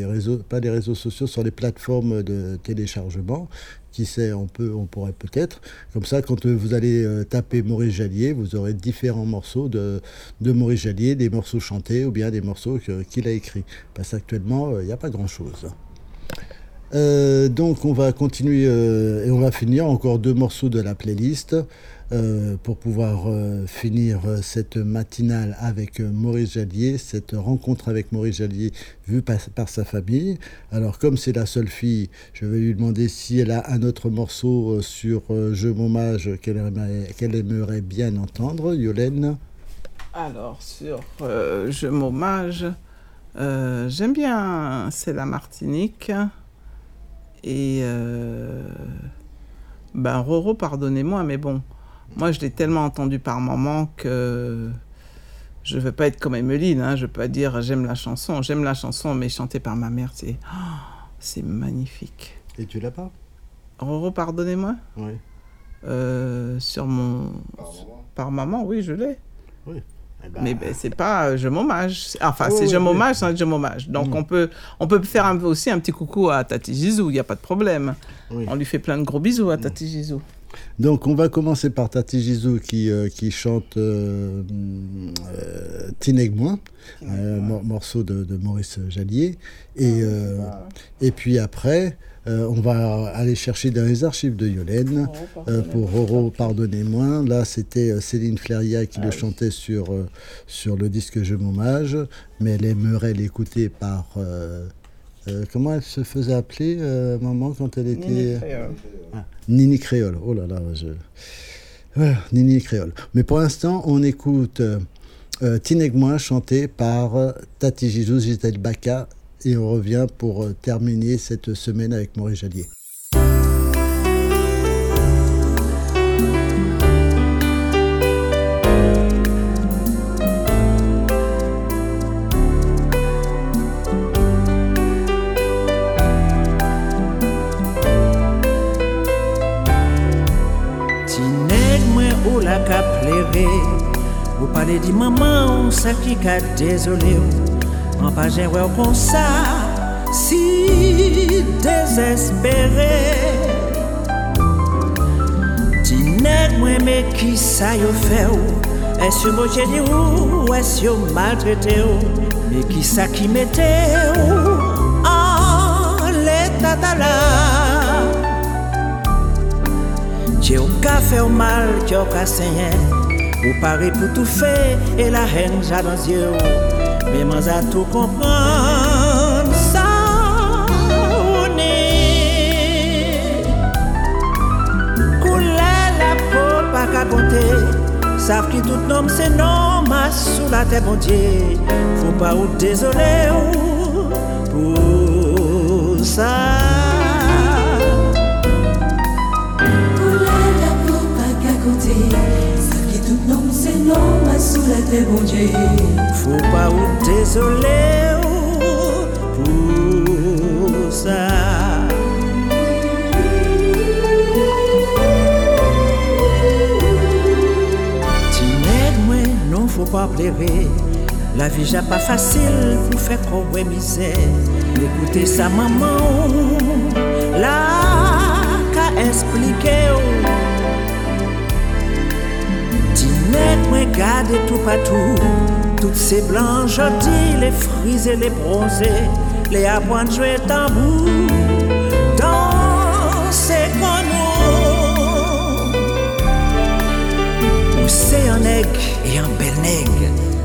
réseaux, les réseaux sociaux, sur les plateformes de téléchargement. Qui sait, on peut, on pourrait peut-être. Comme ça, quand euh, vous allez euh, taper Maurice Jallier, vous aurez différents morceaux de, de Maurice Jallier, des morceaux chantés ou bien des morceaux qu'il a écrits. Parce qu'actuellement, euh, il n'y a pas grand-chose. Donc on va continuer et on va finir encore deux morceaux de la playlist euh, pour pouvoir euh, finir euh, cette matinale avec Maurice Jallier, cette rencontre avec Maurice Jallier vue par, sa famille. Alors comme c'est la seule fille, je vais lui demander si elle a un autre morceau sur Je m'hommage qu'elle aimerait, bien entendre. Yolène Alors, sur Je m'hommage, j'aime bien C'est la Martinique. Et. ben, Roro, pardonnez-moi, mais bon, moi je l'ai tellement entendu par maman que. Je ne veux pas être comme Emeline, hein, je peux pas dire j'aime la chanson. J'aime la chanson, mais chantée par ma mère, c'est. oh, c'est magnifique. Et tu l'as pas? Roro, pardonnez-moi? Oui. Euh, sur mon. Par maman, oui, je l'ai. Oui. Mais ben, c'est pas euh, je m'hommage. Enfin, Oh, c'est je oui. m'hommage, c'est je m'hommage. Donc Mm. on peut on peut faire un- aussi un petit coucou à Tati Gizou, il n'y a pas de problème. On lui fait plein de gros bisous à Tati Gizou. Donc on va commencer par Tati Gizou qui, euh, qui chante euh, euh, Tineg-moi, un mor- morceau de, de Maurice Jallier. Et, euh, et puis après, on va aller chercher dans les archives de Yolène pour Roro Pardonnez-moi. Là, c'était Céline Fleria qui le chantait sur, sur le disque Je m'hommage, mais elle aimerait l'écouter par... euh, euh, comment elle se faisait appeler, euh, maman, quand elle était... Nini Créole. Ah, Nini Créole. Oh là là, je... Voilà, Nini Créole. Mais pour l'instant, on écoute euh, euh, Tineg-moi chanté par euh, Tati Gizou, Gisèle Baka, et on revient pour euh, terminer cette semaine avec Maurice Jallier. pleve Ou pale di maman ou sa ki ka dezole ou An pa jen wè ou kon sa Si desespere Ti neg mwen me ki sa yo fe ou Es yo moje di ou, ou es yo maltrete ou Me ki sa ki mete ou An leta tala Che ou ka fe ou mal, che ou ka senye Ou pare pou tou fe, e la hen ja dans zye ou. Me man za tou kompran sa ou ne Koule la po pa ka konte Sav ki tout nom se nom mas sou la te bon Dieu. Faut pas ou désolé Sete bon dje Fou pa ou desole ou Pou sa. Ti med mwen non fou pa pleve La vi ja pa fasil pou fe kowe mize Ekoute sa maman La ka esplike ou. Mwen gade tout partout. Toutes ces blancs jodis, les frisés, les bronzés Les apprendre jouer tambour Danser con nous Ou c'est un nèg et un bel nèg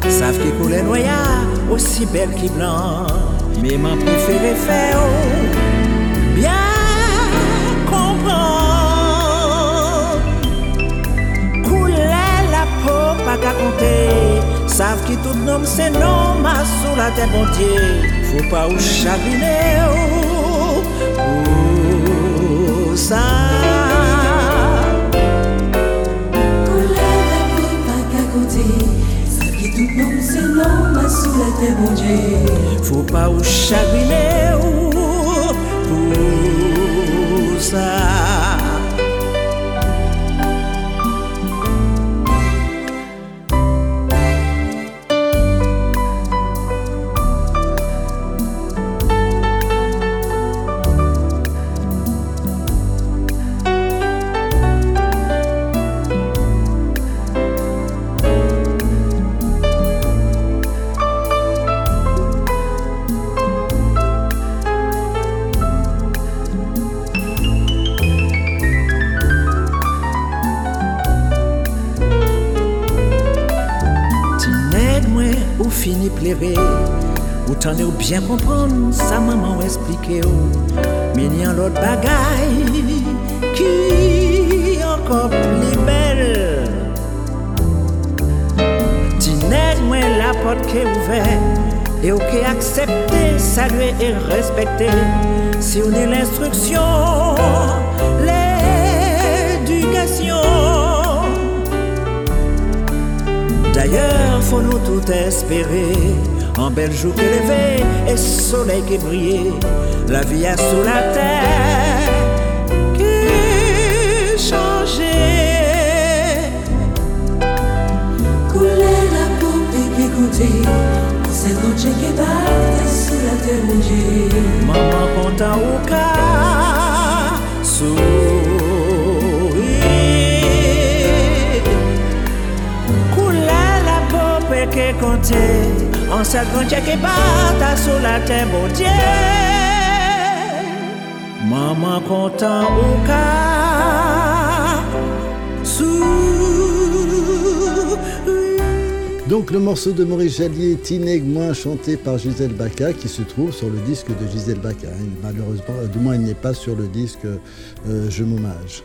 Savent qui coule noya aussi belle qui blanc Mais m'en préféré faire Couler la peau pas qu'à compter Savent qui tout nom c'est non, ma sous la terre bon Dieu. Faut pas ou chagriner ou, ou ça. Faut pas ou chagriner ou pour ça. Pleve Ou ou bien comprendre Sa maman ou explike ou Men yon lot bagay Ki ankon pli bel Ti nèg mwen la pot ke ouve E ou ke aksepte Salue et respecte Si ou ne l'instruction L'éducation. D'ailleurs, faut nous tout espérer. En bel jour qui levé et soleil qui brillait, la vie a sous la terre qui changeait. Couler la coupe et qui goûter, c'est ton qui bat sous la terre. Maman content au cas sourire. Donc le morceau de Maurice Jallier, Tineg moins chanté par Gisèle Baca, qui se trouve sur le disque de Gisèle Baca. hein. Malheureusement, du moins il n'est pas sur le disque euh, Je m'hommage.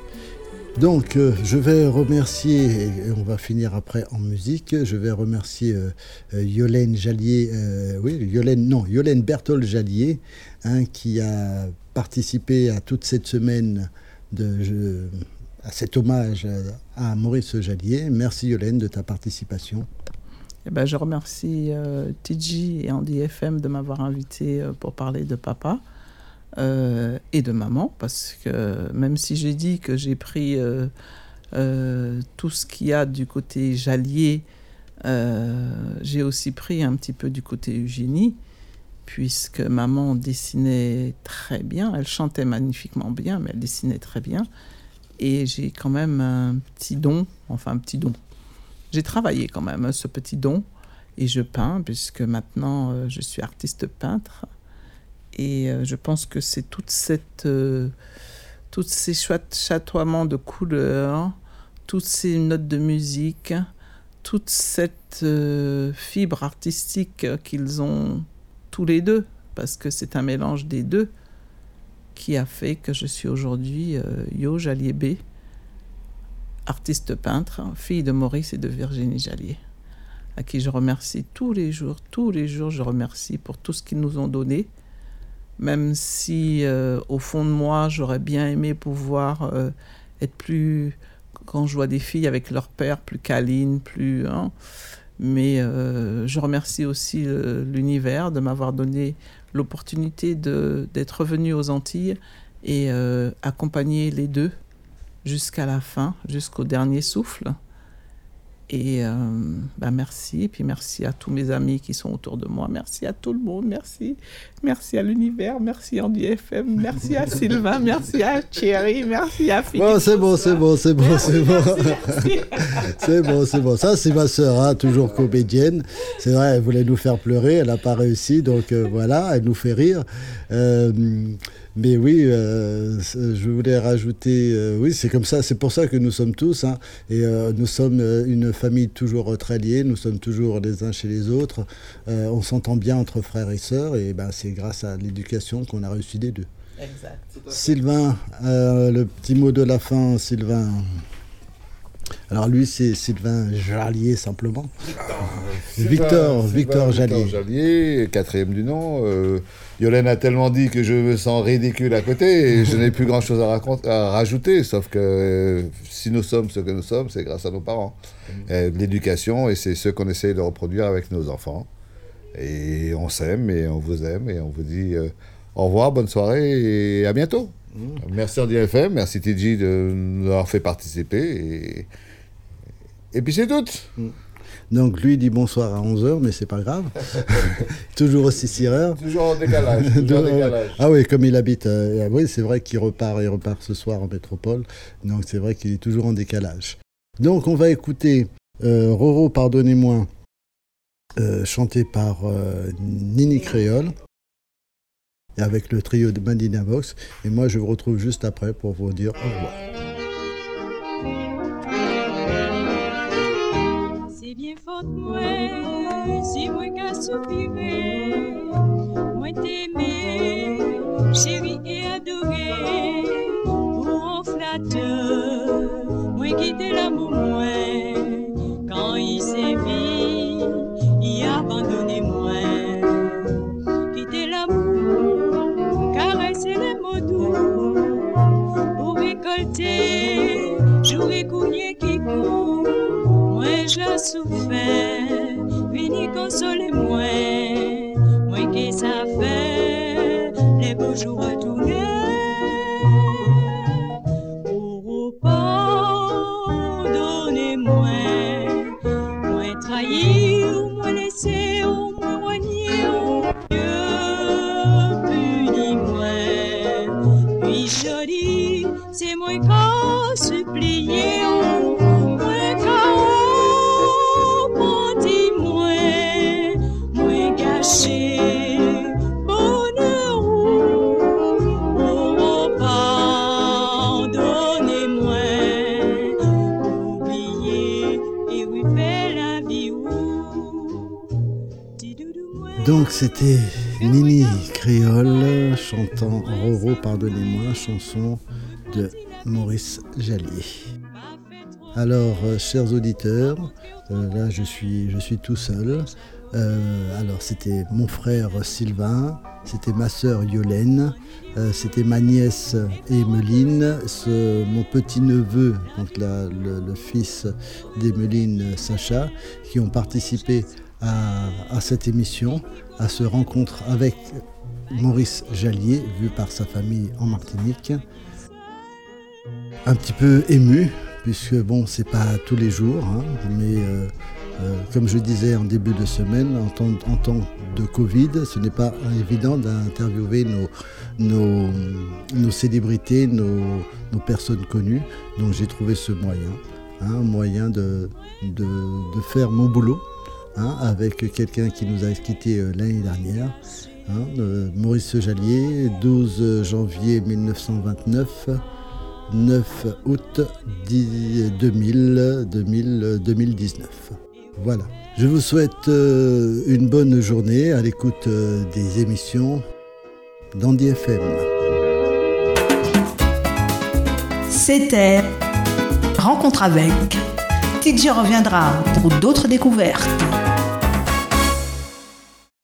Donc euh, je vais remercier, et on va finir après en musique, je vais remercier euh, euh, Yolène Jallier, euh, oui, Yolène, non, Yolène Berthold Jallier, hein, qui a participé à toute cette semaine de, à cet hommage à Maurice Jallier. Merci Yolène de ta participation. Eh ben, je remercie TG et Andy FM de m'avoir invité pour parler de papa euh, et de maman, parce que même si j'ai dit que j'ai pris euh, euh, tout ce qu'il y a du côté Jallier, j'ai aussi pris un petit peu du côté Eugénie, puisque maman dessinait très bien, elle chantait magnifiquement bien, mais elle dessinait très bien, et j'ai quand même un petit don, enfin un petit don. J'ai travaillé quand même hein, ce petit don. Et je peins puisque maintenant je suis artiste peintre et euh, je pense que c'est toute cette euh, tous ces chatoiements de couleurs, toutes ces notes de musique, toute cette euh, fibre artistique qu'ils ont tous les deux parce que c'est un mélange des deux qui a fait que je suis aujourd'hui Yo Jallier B artiste peintre, fille de Maurice et de Virginie Jallier, à qui je remercie tous les jours, tous les jours, je remercie pour tout ce qu'ils nous ont donné, même si euh, au fond de moi, j'aurais bien aimé pouvoir euh, être plus, quand je vois des filles avec leur père, plus câlines, plus... hein, mais euh, je remercie aussi l'univers de m'avoir donné l'opportunité d'être revenu aux Antilles et accompagner les deux jusqu'à la fin, jusqu'au dernier souffle. Et euh, bah merci, et puis merci à tous mes amis qui sont autour de moi, merci à tout le monde, merci, merci à l'univers, merci Andy FM, merci à Sylvain, merci à Thierry, merci à Philippe. Bon, c'est bon, c'est bon, c'est bon, c'est bon. C'est bon, c'est bon. Ça, c'est ma sœur, hein, toujours comédienne. C'est vrai, elle voulait nous faire pleurer, elle n'a pas réussi, donc euh, voilà, elle nous fait rire. Euh, mais oui, euh, je voulais rajouter, euh, oui, c'est comme ça, c'est pour ça que nous sommes tous, hein, et euh, nous sommes une famille toujours très liée, nous sommes toujours les uns chez les autres, Euh, on s'entend bien entre frères et sœurs, et ben, c'est grâce à l'éducation qu'on a réussi des deux. Exact. Sylvain, euh, le petit mot de la fin, Sylvain. Alors lui, c'est Sylvain Jallier simplement. Sylvain- Victor, Sylvain Victor Jallier. Jallier, quatrième du nom. Yolène a tellement dit que je me sens ridicule à côté et je n'ai plus grand chose à, à rajouter, sauf que euh, si nous sommes ce que nous sommes, c'est grâce à nos parents. Euh, L'éducation, et c'est ce qu'on essaye de reproduire avec nos enfants. Et on s'aime et on vous aime et on vous dit euh, au revoir, bonne soirée et à bientôt. Merci Andy FM, merci TJ de nous avoir fait participer. Et, et puis c'est tout. Donc lui dit bonsoir à 11h, mais c'est pas grave. Toujours aussi 6 heures. Toujours en décalage, toujours en décalage. Ah oui, comme il habite, euh, ah oui, c'est vrai qu'il repart, il repart ce soir en métropole. Donc c'est vrai qu'il est toujours en décalage. Donc on va écouter euh, Roro, pardonnez-moi, euh, chanté par euh, Nini Créole, avec le trio de Mandina Vox. Et moi, je vous retrouve juste après pour vous dire au revoir. Si moi qu'à soupirer, moi t'aimer, chérie et adoré, pour en flatteur, moi quitter l'amour moi, quand il sévit, il abandonné moi, quitter l'amour, caresser les mots doux, pour récolter, jouer coulier qui Moi je souffert, vini consoler moi, moi qui ça fait, les beaux jours retournés. Pardonnez-moi, moi trahi ou c'était Nini Créole chantant Roro, pardonnez-moi, chanson de Maurice Jallier. Alors, euh, chers auditeurs, euh, là je suis, je suis tout seul. Euh, alors c'était mon frère Sylvain, c'était ma sœur Yolène, c'était ma nièce Emeline, mon petit-neveu, donc le fils d'Emeline Sacha, qui ont participé à, cette émission, à ce rencontre avec Maurice Jallier, vu par sa famille en Martinique. Un petit peu ému, puisque bon, c'est pas tous les jours, hein, mais euh, euh, comme je disais en début de semaine, en temps, de Covid, ce n'est pas évident d'interviewer nos, célébrités, nos, personnes connues. Donc j'ai trouvé ce moyen, hein, un moyen de, de, de faire mon boulot hein, avec quelqu'un qui nous a quittés euh, l'année dernière. hein, euh, Maurice Jallier, 12 janvier 1929, 9 août 10 2000, 2000, 2019. Voilà. Je vous souhaite euh, une bonne journée à l'écoute des émissions d'Andy FM. C'était Rencontre avec. TJ reviendra pour d'autres découvertes.